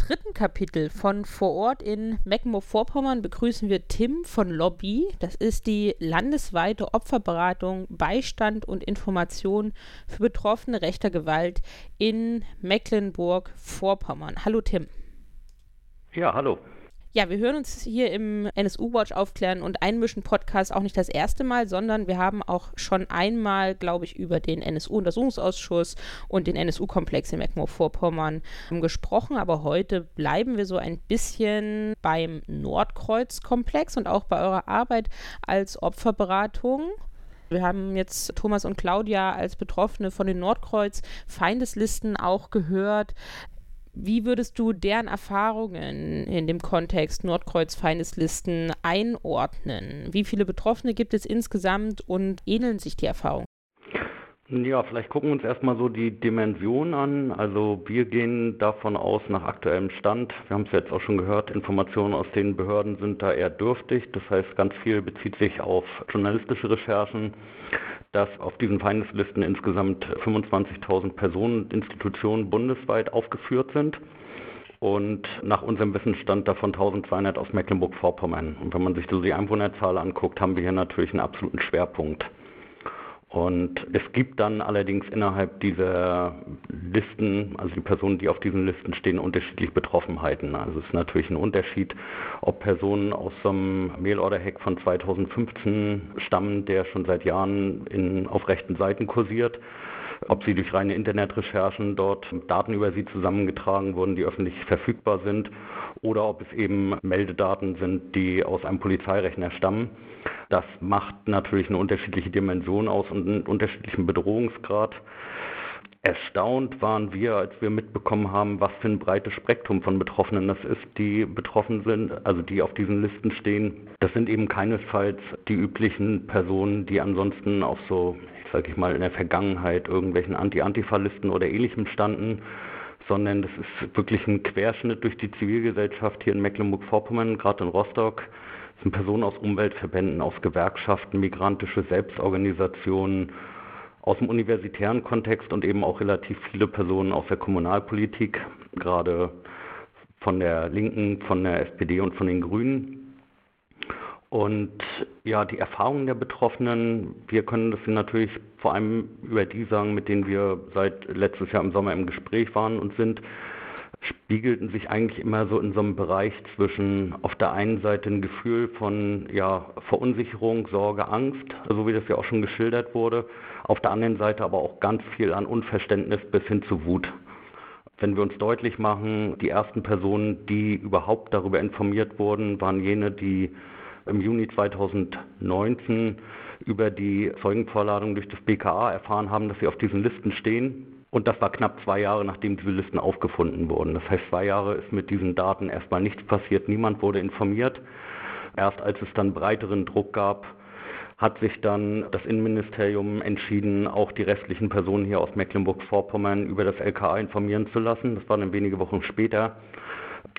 dritten Kapitel von Vor Ort in Mecklenburg-Vorpommern begrüßen wir Tim von Lobby. Das ist die landesweite Opferberatung, Beistand und Information für Betroffene rechter Gewalt in Mecklenburg-Vorpommern. Hallo Tim. Ja, hallo. Ja, wir hören uns hier im NSU Watch aufklären und einmischen Podcast auch nicht das erste Mal, sondern wir haben auch schon einmal, glaube ich, über den NSU-Untersuchungsausschuss und den NSU-Komplex in Mecklenburg-Vorpommern gesprochen. Aber heute bleiben wir so ein bisschen beim Nordkreuz-Komplex und auch bei eurer Arbeit als Opferberatung. Wir haben jetzt Thomas und Claudia als Betroffene von den Nordkreuz Feindeslisten auch gehört. Wie würdest du deren Erfahrungen in dem Kontext Nordkreuz-Feindeslisten einordnen? Wie viele Betroffene gibt es insgesamt und ähneln sich die Erfahrungen? Ja, vielleicht gucken wir uns erstmal so die Dimension an. Also wir gehen davon aus nach aktuellem Stand, wir haben es jetzt auch schon gehört, Informationen aus den Behörden sind da eher dürftig. Das heißt, ganz viel bezieht sich auf journalistische Recherchen, dass auf diesen Feindeslisten insgesamt 25.000 Personen und Institutionen bundesweit aufgeführt sind und nach unserem Wissensstand davon 1200 aus Mecklenburg-Vorpommern. Und wenn man sich so die Einwohnerzahl anguckt, haben wir hier natürlich einen absoluten Schwerpunkt. Und es gibt dann allerdings innerhalb dieser Listen, also die Personen, die auf diesen Listen stehen, unterschiedliche Betroffenheiten. Also es ist natürlich ein Unterschied, ob Personen aus so einem Mailorder-Hack von 2015 stammen, der schon seit Jahren in, auf rechten Seiten kursiert, ob sie durch reine Internetrecherchen dort Daten über sie zusammengetragen wurden, die öffentlich verfügbar sind, oder ob es eben Meldedaten sind, die aus einem Polizeirechner stammen. Das macht natürlich eine unterschiedliche Dimension aus und einen unterschiedlichen Bedrohungsgrad. Erstaunt waren wir, als wir mitbekommen haben, was für ein breites Spektrum von Betroffenen das ist, die betroffen sind, also die auf diesen Listen stehen. Das sind eben keinesfalls die üblichen Personen, die ansonsten auf so, sage ich mal, in der Vergangenheit irgendwelchen Anti-Antifa-Listen oder ähnlichem standen, sondern das ist wirklich ein Querschnitt durch die Zivilgesellschaft hier in Mecklenburg-Vorpommern, gerade in Rostock. Sind Personen aus Umweltverbänden, aus Gewerkschaften, migrantische Selbstorganisationen, aus dem universitären Kontext und eben auch relativ viele Personen aus der Kommunalpolitik, gerade von der Linken, von der SPD und von den Grünen. Und ja, die Erfahrungen der Betroffenen, wir können das natürlich vor allem über die sagen, mit denen wir seit letztes Jahr im Sommer im Gespräch waren und sind, spiegelten sich eigentlich immer so in so einem Bereich zwischen auf der einen Seite ein Gefühl von ja, Verunsicherung, Sorge, Angst, so wie das ja auch schon geschildert wurde, auf der anderen Seite aber auch ganz viel an Unverständnis bis hin zu Wut. Wenn wir uns deutlich machen, die ersten Personen, die überhaupt darüber informiert wurden, waren jene, die im Juni 2019 über die Zeugenvorladung durch das BKA erfahren haben, dass sie auf diesen Listen stehen. Und das war knapp zwei Jahre, nachdem diese Listen aufgefunden wurden. Das heißt, zwei Jahre ist mit diesen Daten erstmal nichts passiert. Niemand wurde informiert. Erst als es dann breiteren Druck gab, hat sich dann das Innenministerium entschieden, auch die restlichen Personen hier aus Mecklenburg-Vorpommern über das LKA informieren zu lassen. Das war dann wenige Wochen später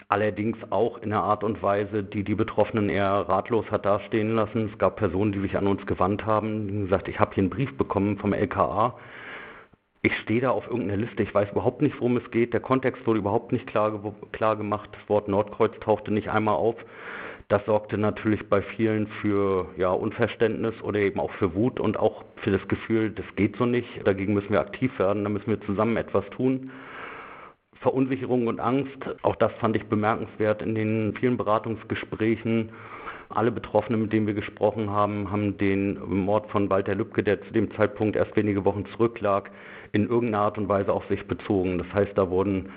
allerdings auch in einer Art und Weise, die die Betroffenen eher ratlos hat dastehen lassen. Es gab Personen, die sich an uns gewandt haben, die gesagt, ich habe hier einen Brief bekommen vom LKA. Ich stehe da auf irgendeiner Liste, ich weiß überhaupt nicht, worum es geht. Der Kontext wurde überhaupt nicht klar, klar gemacht. Das Wort Nordkreuz tauchte nicht einmal auf. Das sorgte natürlich bei vielen für ja, Unverständnis oder eben auch für Wut und auch für das Gefühl, das geht so nicht, dagegen müssen wir aktiv werden, da müssen wir zusammen etwas tun. Verunsicherung und Angst, auch das fand ich bemerkenswert in den vielen Beratungsgesprächen. Alle Betroffenen, mit denen wir gesprochen haben, haben den Mord von Walter Lübcke, der zu dem Zeitpunkt erst wenige Wochen zurücklag, in irgendeiner Art und Weise auf sich bezogen. Das heißt, da wurden,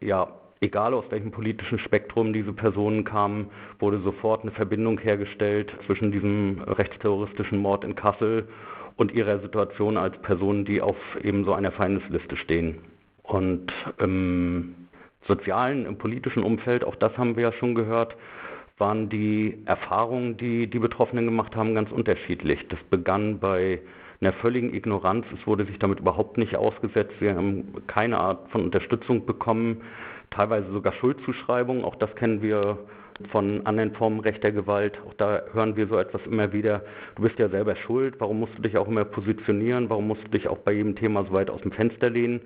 ja, egal aus welchem politischen Spektrum diese Personen kamen, wurde sofort eine Verbindung hergestellt zwischen diesem rechtsterroristischen Mord in Kassel und ihrer Situation als Personen, die auf eben so einer Feindesliste stehen. Und im sozialen, im politischen Umfeld, auch das haben wir ja schon gehört, waren die Erfahrungen, die die Betroffenen gemacht haben, ganz unterschiedlich. Das begann bei einer völligen Ignoranz. Es wurde sich damit überhaupt nicht ausgesetzt. Wir haben keine Art von Unterstützung bekommen, teilweise sogar Schuldzuschreibungen. Auch das kennen wir von anderen Formen rechter Gewalt. Auch da hören wir so etwas immer wieder. Du bist ja selber schuld. Warum musst du dich auch immer positionieren? Warum musst du dich auch bei jedem Thema so weit aus dem Fenster lehnen?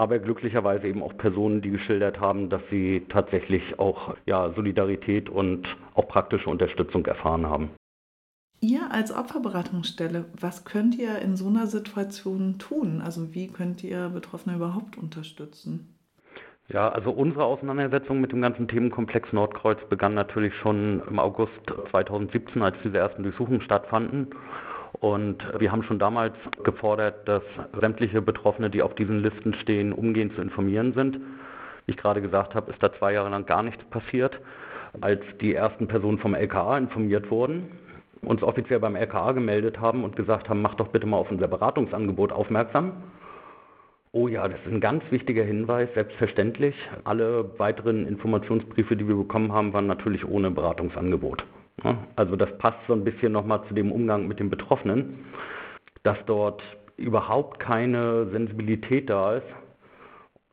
Aber glücklicherweise eben auch Personen, die geschildert haben, dass sie tatsächlich auch ja, Solidarität und auch praktische Unterstützung erfahren haben. Ihr als Opferberatungsstelle, was könnt ihr in so einer Situation tun? Also wie könnt ihr Betroffene überhaupt unterstützen? Ja, also unsere Auseinandersetzung mit dem ganzen Themenkomplex Nordkreuz begann natürlich schon im August 2017, als diese ersten Durchsuchungen stattfanden. Und wir haben schon damals gefordert, dass sämtliche Betroffene, die auf diesen Listen stehen, umgehend zu informieren sind. Wie ich gerade gesagt habe, ist da zwei Jahre lang gar nichts passiert. Als die ersten Personen vom LKA informiert wurden, uns offiziell beim LKA gemeldet haben und gesagt haben, macht doch bitte mal auf unser Beratungsangebot aufmerksam. Oh ja, das ist ein ganz wichtiger Hinweis, selbstverständlich. Alle weiteren Informationsbriefe, die wir bekommen haben, waren natürlich ohne Beratungsangebot. Also das passt so ein bisschen nochmal zu dem Umgang mit den Betroffenen, dass dort überhaupt keine Sensibilität da ist.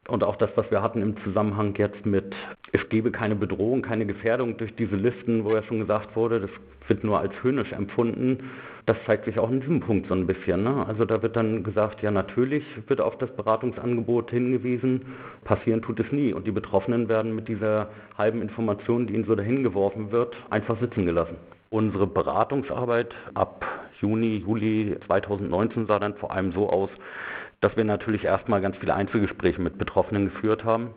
Und auch das, was wir hatten im Zusammenhang jetzt mit, es gebe keine Bedrohung, keine Gefährdung durch diese Listen, wo ja schon gesagt wurde, das wird nur als höhnisch empfunden das zeigt sich auch in diesem Punkt so ein bisschen. Ne? Also da wird dann gesagt, ja natürlich wird auf das Beratungsangebot hingewiesen, passieren tut es nie. Und die Betroffenen werden mit dieser halben Information, die ihnen so dahin geworfen wird, einfach sitzen gelassen. Unsere Beratungsarbeit ab Juni, Juli 2019 sah dann vor allem so aus, dass wir natürlich erstmal ganz viele Einzelgespräche mit Betroffenen geführt haben.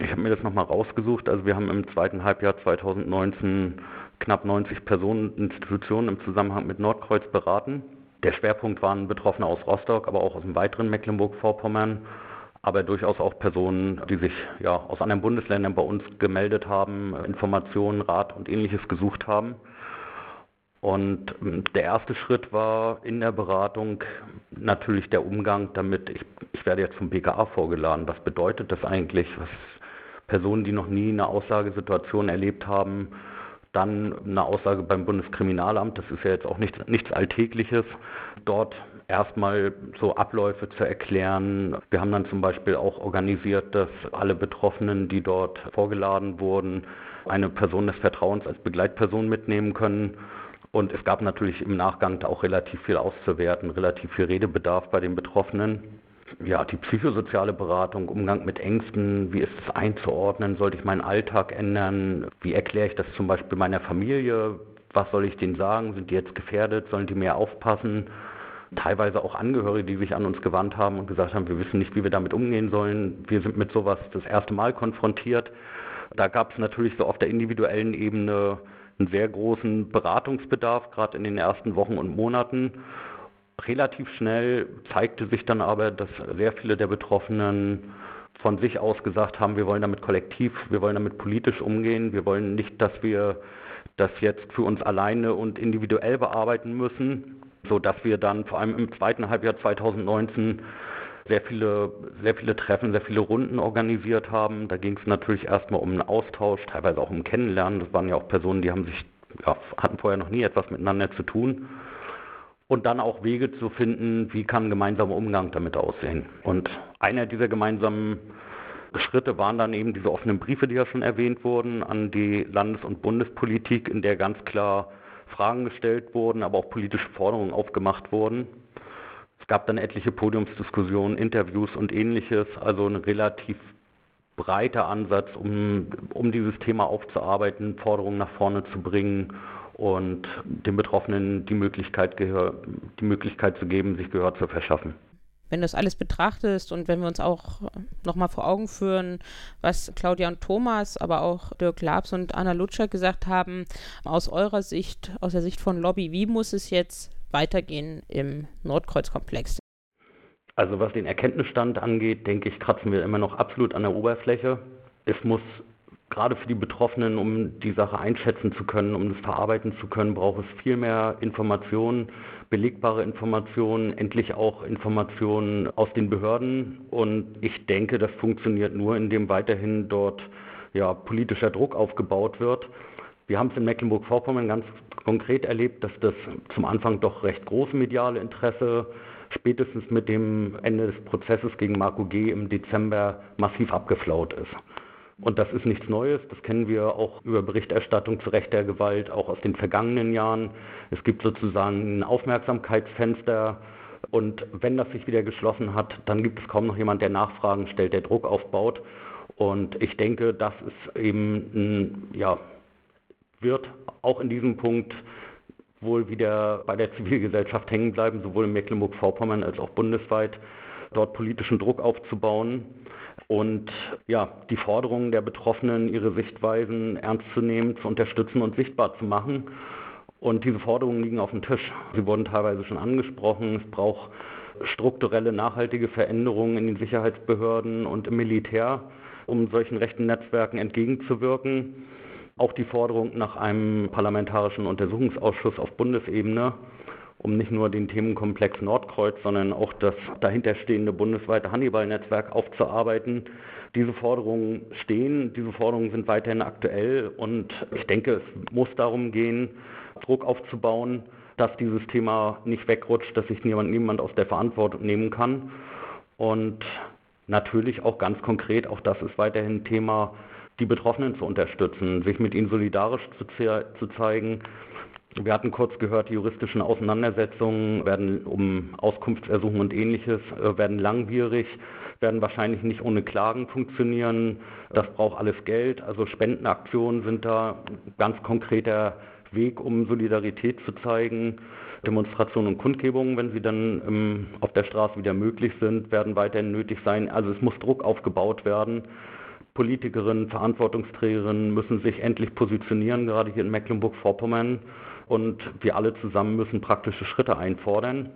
Ich habe mir das nochmal rausgesucht. Also wir haben im zweiten Halbjahr 2019 knapp 90 Personen, Institutionen im Zusammenhang mit Nordkreuz beraten. Der Schwerpunkt waren Betroffene aus Rostock, aber auch aus dem weiteren Mecklenburg-Vorpommern, aber durchaus auch Personen, die sich ja, aus anderen Bundesländern bei uns gemeldet haben, Informationen, Rat und ähnliches gesucht haben. Und ähm, der erste Schritt war in der Beratung natürlich der Umgang damit, ich, ich werde jetzt vom BKA vorgeladen. Was bedeutet das eigentlich? Was Personen, die noch nie eine Aussagesituation erlebt haben, dann eine Aussage beim Bundeskriminalamt, das ist ja jetzt auch nichts, nichts Alltägliches, dort erstmal so Abläufe zu erklären. Wir haben dann zum Beispiel auch organisiert, dass alle Betroffenen, die dort vorgeladen wurden, eine Person des Vertrauens als Begleitperson mitnehmen können. Und es gab natürlich im Nachgang auch relativ viel auszuwerten, relativ viel Redebedarf bei den Betroffenen. Ja, die psychosoziale Beratung, Umgang mit Ängsten, wie ist es einzuordnen, sollte ich meinen Alltag ändern, wie erkläre ich das zum Beispiel meiner Familie, was soll ich denen sagen, sind die jetzt gefährdet, sollen die mehr aufpassen, teilweise auch Angehörige, die sich an uns gewandt haben und gesagt haben, wir wissen nicht, wie wir damit umgehen sollen, wir sind mit sowas das erste Mal konfrontiert. Da gab es natürlich so auf der individuellen Ebene einen sehr großen Beratungsbedarf, gerade in den ersten Wochen und Monaten. Relativ schnell zeigte sich dann aber, dass sehr viele der Betroffenen von sich aus gesagt haben, wir wollen damit kollektiv, wir wollen damit politisch umgehen, wir wollen nicht, dass wir das jetzt für uns alleine und individuell bearbeiten müssen, so dass wir dann vor allem im zweiten Halbjahr 2019 sehr viele, sehr viele Treffen, sehr viele Runden organisiert haben. Da ging es natürlich erstmal um einen Austausch, teilweise auch um Kennenlernen. Das waren ja auch Personen, die haben sich, ja, hatten vorher noch nie etwas miteinander zu tun und dann auch Wege zu finden, wie kann ein gemeinsamer Umgang damit aussehen. Und einer dieser gemeinsamen Schritte waren dann eben diese offenen Briefe, die ja schon erwähnt wurden, an die Landes- und Bundespolitik, in der ganz klar Fragen gestellt wurden, aber auch politische Forderungen aufgemacht wurden. Es gab dann etliche Podiumsdiskussionen, Interviews und ähnliches, also ein relativ breiter Ansatz, um, um dieses Thema aufzuarbeiten, Forderungen nach vorne zu bringen und den Betroffenen die Möglichkeit, Gehör, die Möglichkeit zu geben, sich Gehör zu verschaffen. Wenn du das alles betrachtest und wenn wir uns auch nochmal vor Augen führen, was Claudia und Thomas, aber auch Dirk Labs und Anna Lutscher gesagt haben, aus eurer Sicht, aus der Sicht von Lobby, wie muss es jetzt weitergehen im Nordkreuzkomplex? Also was den Erkenntnisstand angeht, denke ich, kratzen wir immer noch absolut an der Oberfläche. Es muss gerade für die Betroffenen, um die Sache einschätzen zu können, um das verarbeiten zu können, braucht es viel mehr Informationen, belegbare Informationen, endlich auch Informationen aus den Behörden. Und ich denke, das funktioniert nur, indem weiterhin dort ja, politischer Druck aufgebaut wird. Wir haben es in Mecklenburg-Vorpommern ganz konkret erlebt, dass das zum Anfang doch recht große mediale Interesse spätestens mit dem Ende des Prozesses gegen Marco G. im Dezember massiv abgeflaut ist. Und das ist nichts Neues, das kennen wir auch über Berichterstattung zu Recht der Gewalt, auch aus den vergangenen Jahren. Es gibt sozusagen ein Aufmerksamkeitsfenster und wenn das sich wieder geschlossen hat, dann gibt es kaum noch jemand, der Nachfragen stellt, der Druck aufbaut. Und ich denke, das ist eben, ja, wird auch in diesem Punkt wohl wieder bei der Zivilgesellschaft hängen bleiben, sowohl in Mecklenburg-Vorpommern als auch bundesweit, dort politischen Druck aufzubauen und ja, die Forderungen der Betroffenen, ihre Sichtweisen ernst zu nehmen, zu unterstützen und sichtbar zu machen. Und diese Forderungen liegen auf dem Tisch. Sie wurden teilweise schon angesprochen. Es braucht strukturelle, nachhaltige Veränderungen in den Sicherheitsbehörden und im Militär, um solchen rechten Netzwerken entgegenzuwirken. Auch die Forderung nach einem parlamentarischen Untersuchungsausschuss auf Bundesebene um nicht nur den Themenkomplex Nordkreuz, sondern auch das dahinterstehende bundesweite Hannibal-Netzwerk aufzuarbeiten. Diese Forderungen stehen, diese Forderungen sind weiterhin aktuell und ich denke, es muss darum gehen, Druck aufzubauen, dass dieses Thema nicht wegrutscht, dass sich niemand, niemand aus der Verantwortung nehmen kann. Und natürlich auch ganz konkret, auch das ist weiterhin Thema, die Betroffenen zu unterstützen, sich mit ihnen solidarisch zu, zu zeigen, wir hatten kurz gehört, die juristischen Auseinandersetzungen werden um Auskunftsersuchen und ähnliches äh, werden langwierig, werden wahrscheinlich nicht ohne Klagen funktionieren. Das braucht alles Geld. Also Spendenaktionen sind da ganz konkreter Weg, um Solidarität zu zeigen. Demonstrationen und Kundgebungen, wenn sie dann ähm, auf der Straße wieder möglich sind, werden weiterhin nötig sein. Also es muss Druck aufgebaut werden. Politikerinnen, Verantwortungsträgerinnen müssen sich endlich positionieren, gerade hier in Mecklenburg-Vorpommern und wir alle zusammen müssen praktische Schritte einfordern.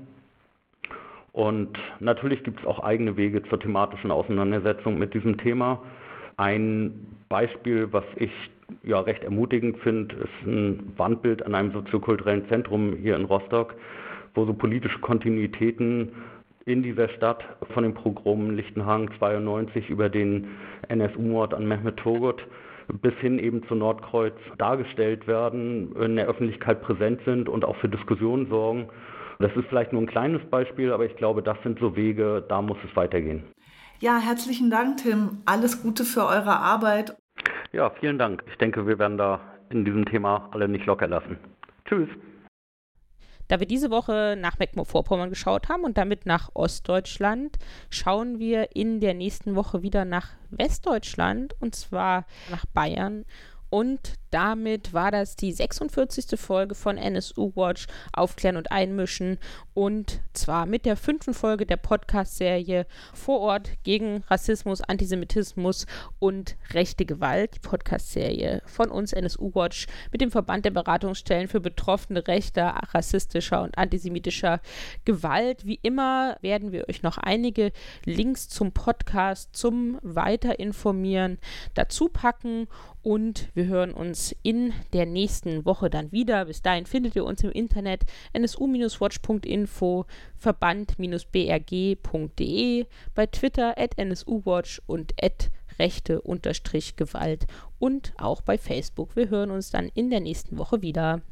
Und natürlich gibt es auch eigene Wege zur thematischen Auseinandersetzung mit diesem Thema. Ein Beispiel, was ich ja recht ermutigend finde, ist ein Wandbild an einem soziokulturellen Zentrum hier in Rostock, wo so politische Kontinuitäten in dieser Stadt von den Programmen Lichtenhagen 92 über den NSU-Mord an Mehmet Togut bis hin eben zu Nordkreuz dargestellt werden, in der Öffentlichkeit präsent sind und auch für Diskussionen sorgen. Das ist vielleicht nur ein kleines Beispiel, aber ich glaube, das sind so Wege, da muss es weitergehen. Ja, herzlichen Dank, Tim. Alles Gute für eure Arbeit. Ja, vielen Dank. Ich denke, wir werden da in diesem Thema alle nicht locker lassen. Tschüss. Da wir diese Woche nach Mecklenburg-Vorpommern geschaut haben und damit nach Ostdeutschland, schauen wir in der nächsten Woche wieder nach Westdeutschland und zwar nach Bayern und damit war das die 46. Folge von NSU Watch Aufklären und Einmischen und zwar mit der fünften Folge der Podcast-Serie Vor Ort gegen Rassismus, Antisemitismus und rechte Gewalt. Die Podcast-Serie von uns NSU Watch mit dem Verband der Beratungsstellen für Betroffene rechter, rassistischer und antisemitischer Gewalt. Wie immer werden wir euch noch einige Links zum Podcast zum Weiterinformieren dazu packen und wir hören in der nächsten Woche dann wieder. Bis dahin findet ihr uns im Internet nsu-watch.info, verband-brg.de, bei Twitter at nsuwatch und at rechte-gewalt und auch bei Facebook. Wir hören uns dann in der nächsten Woche wieder.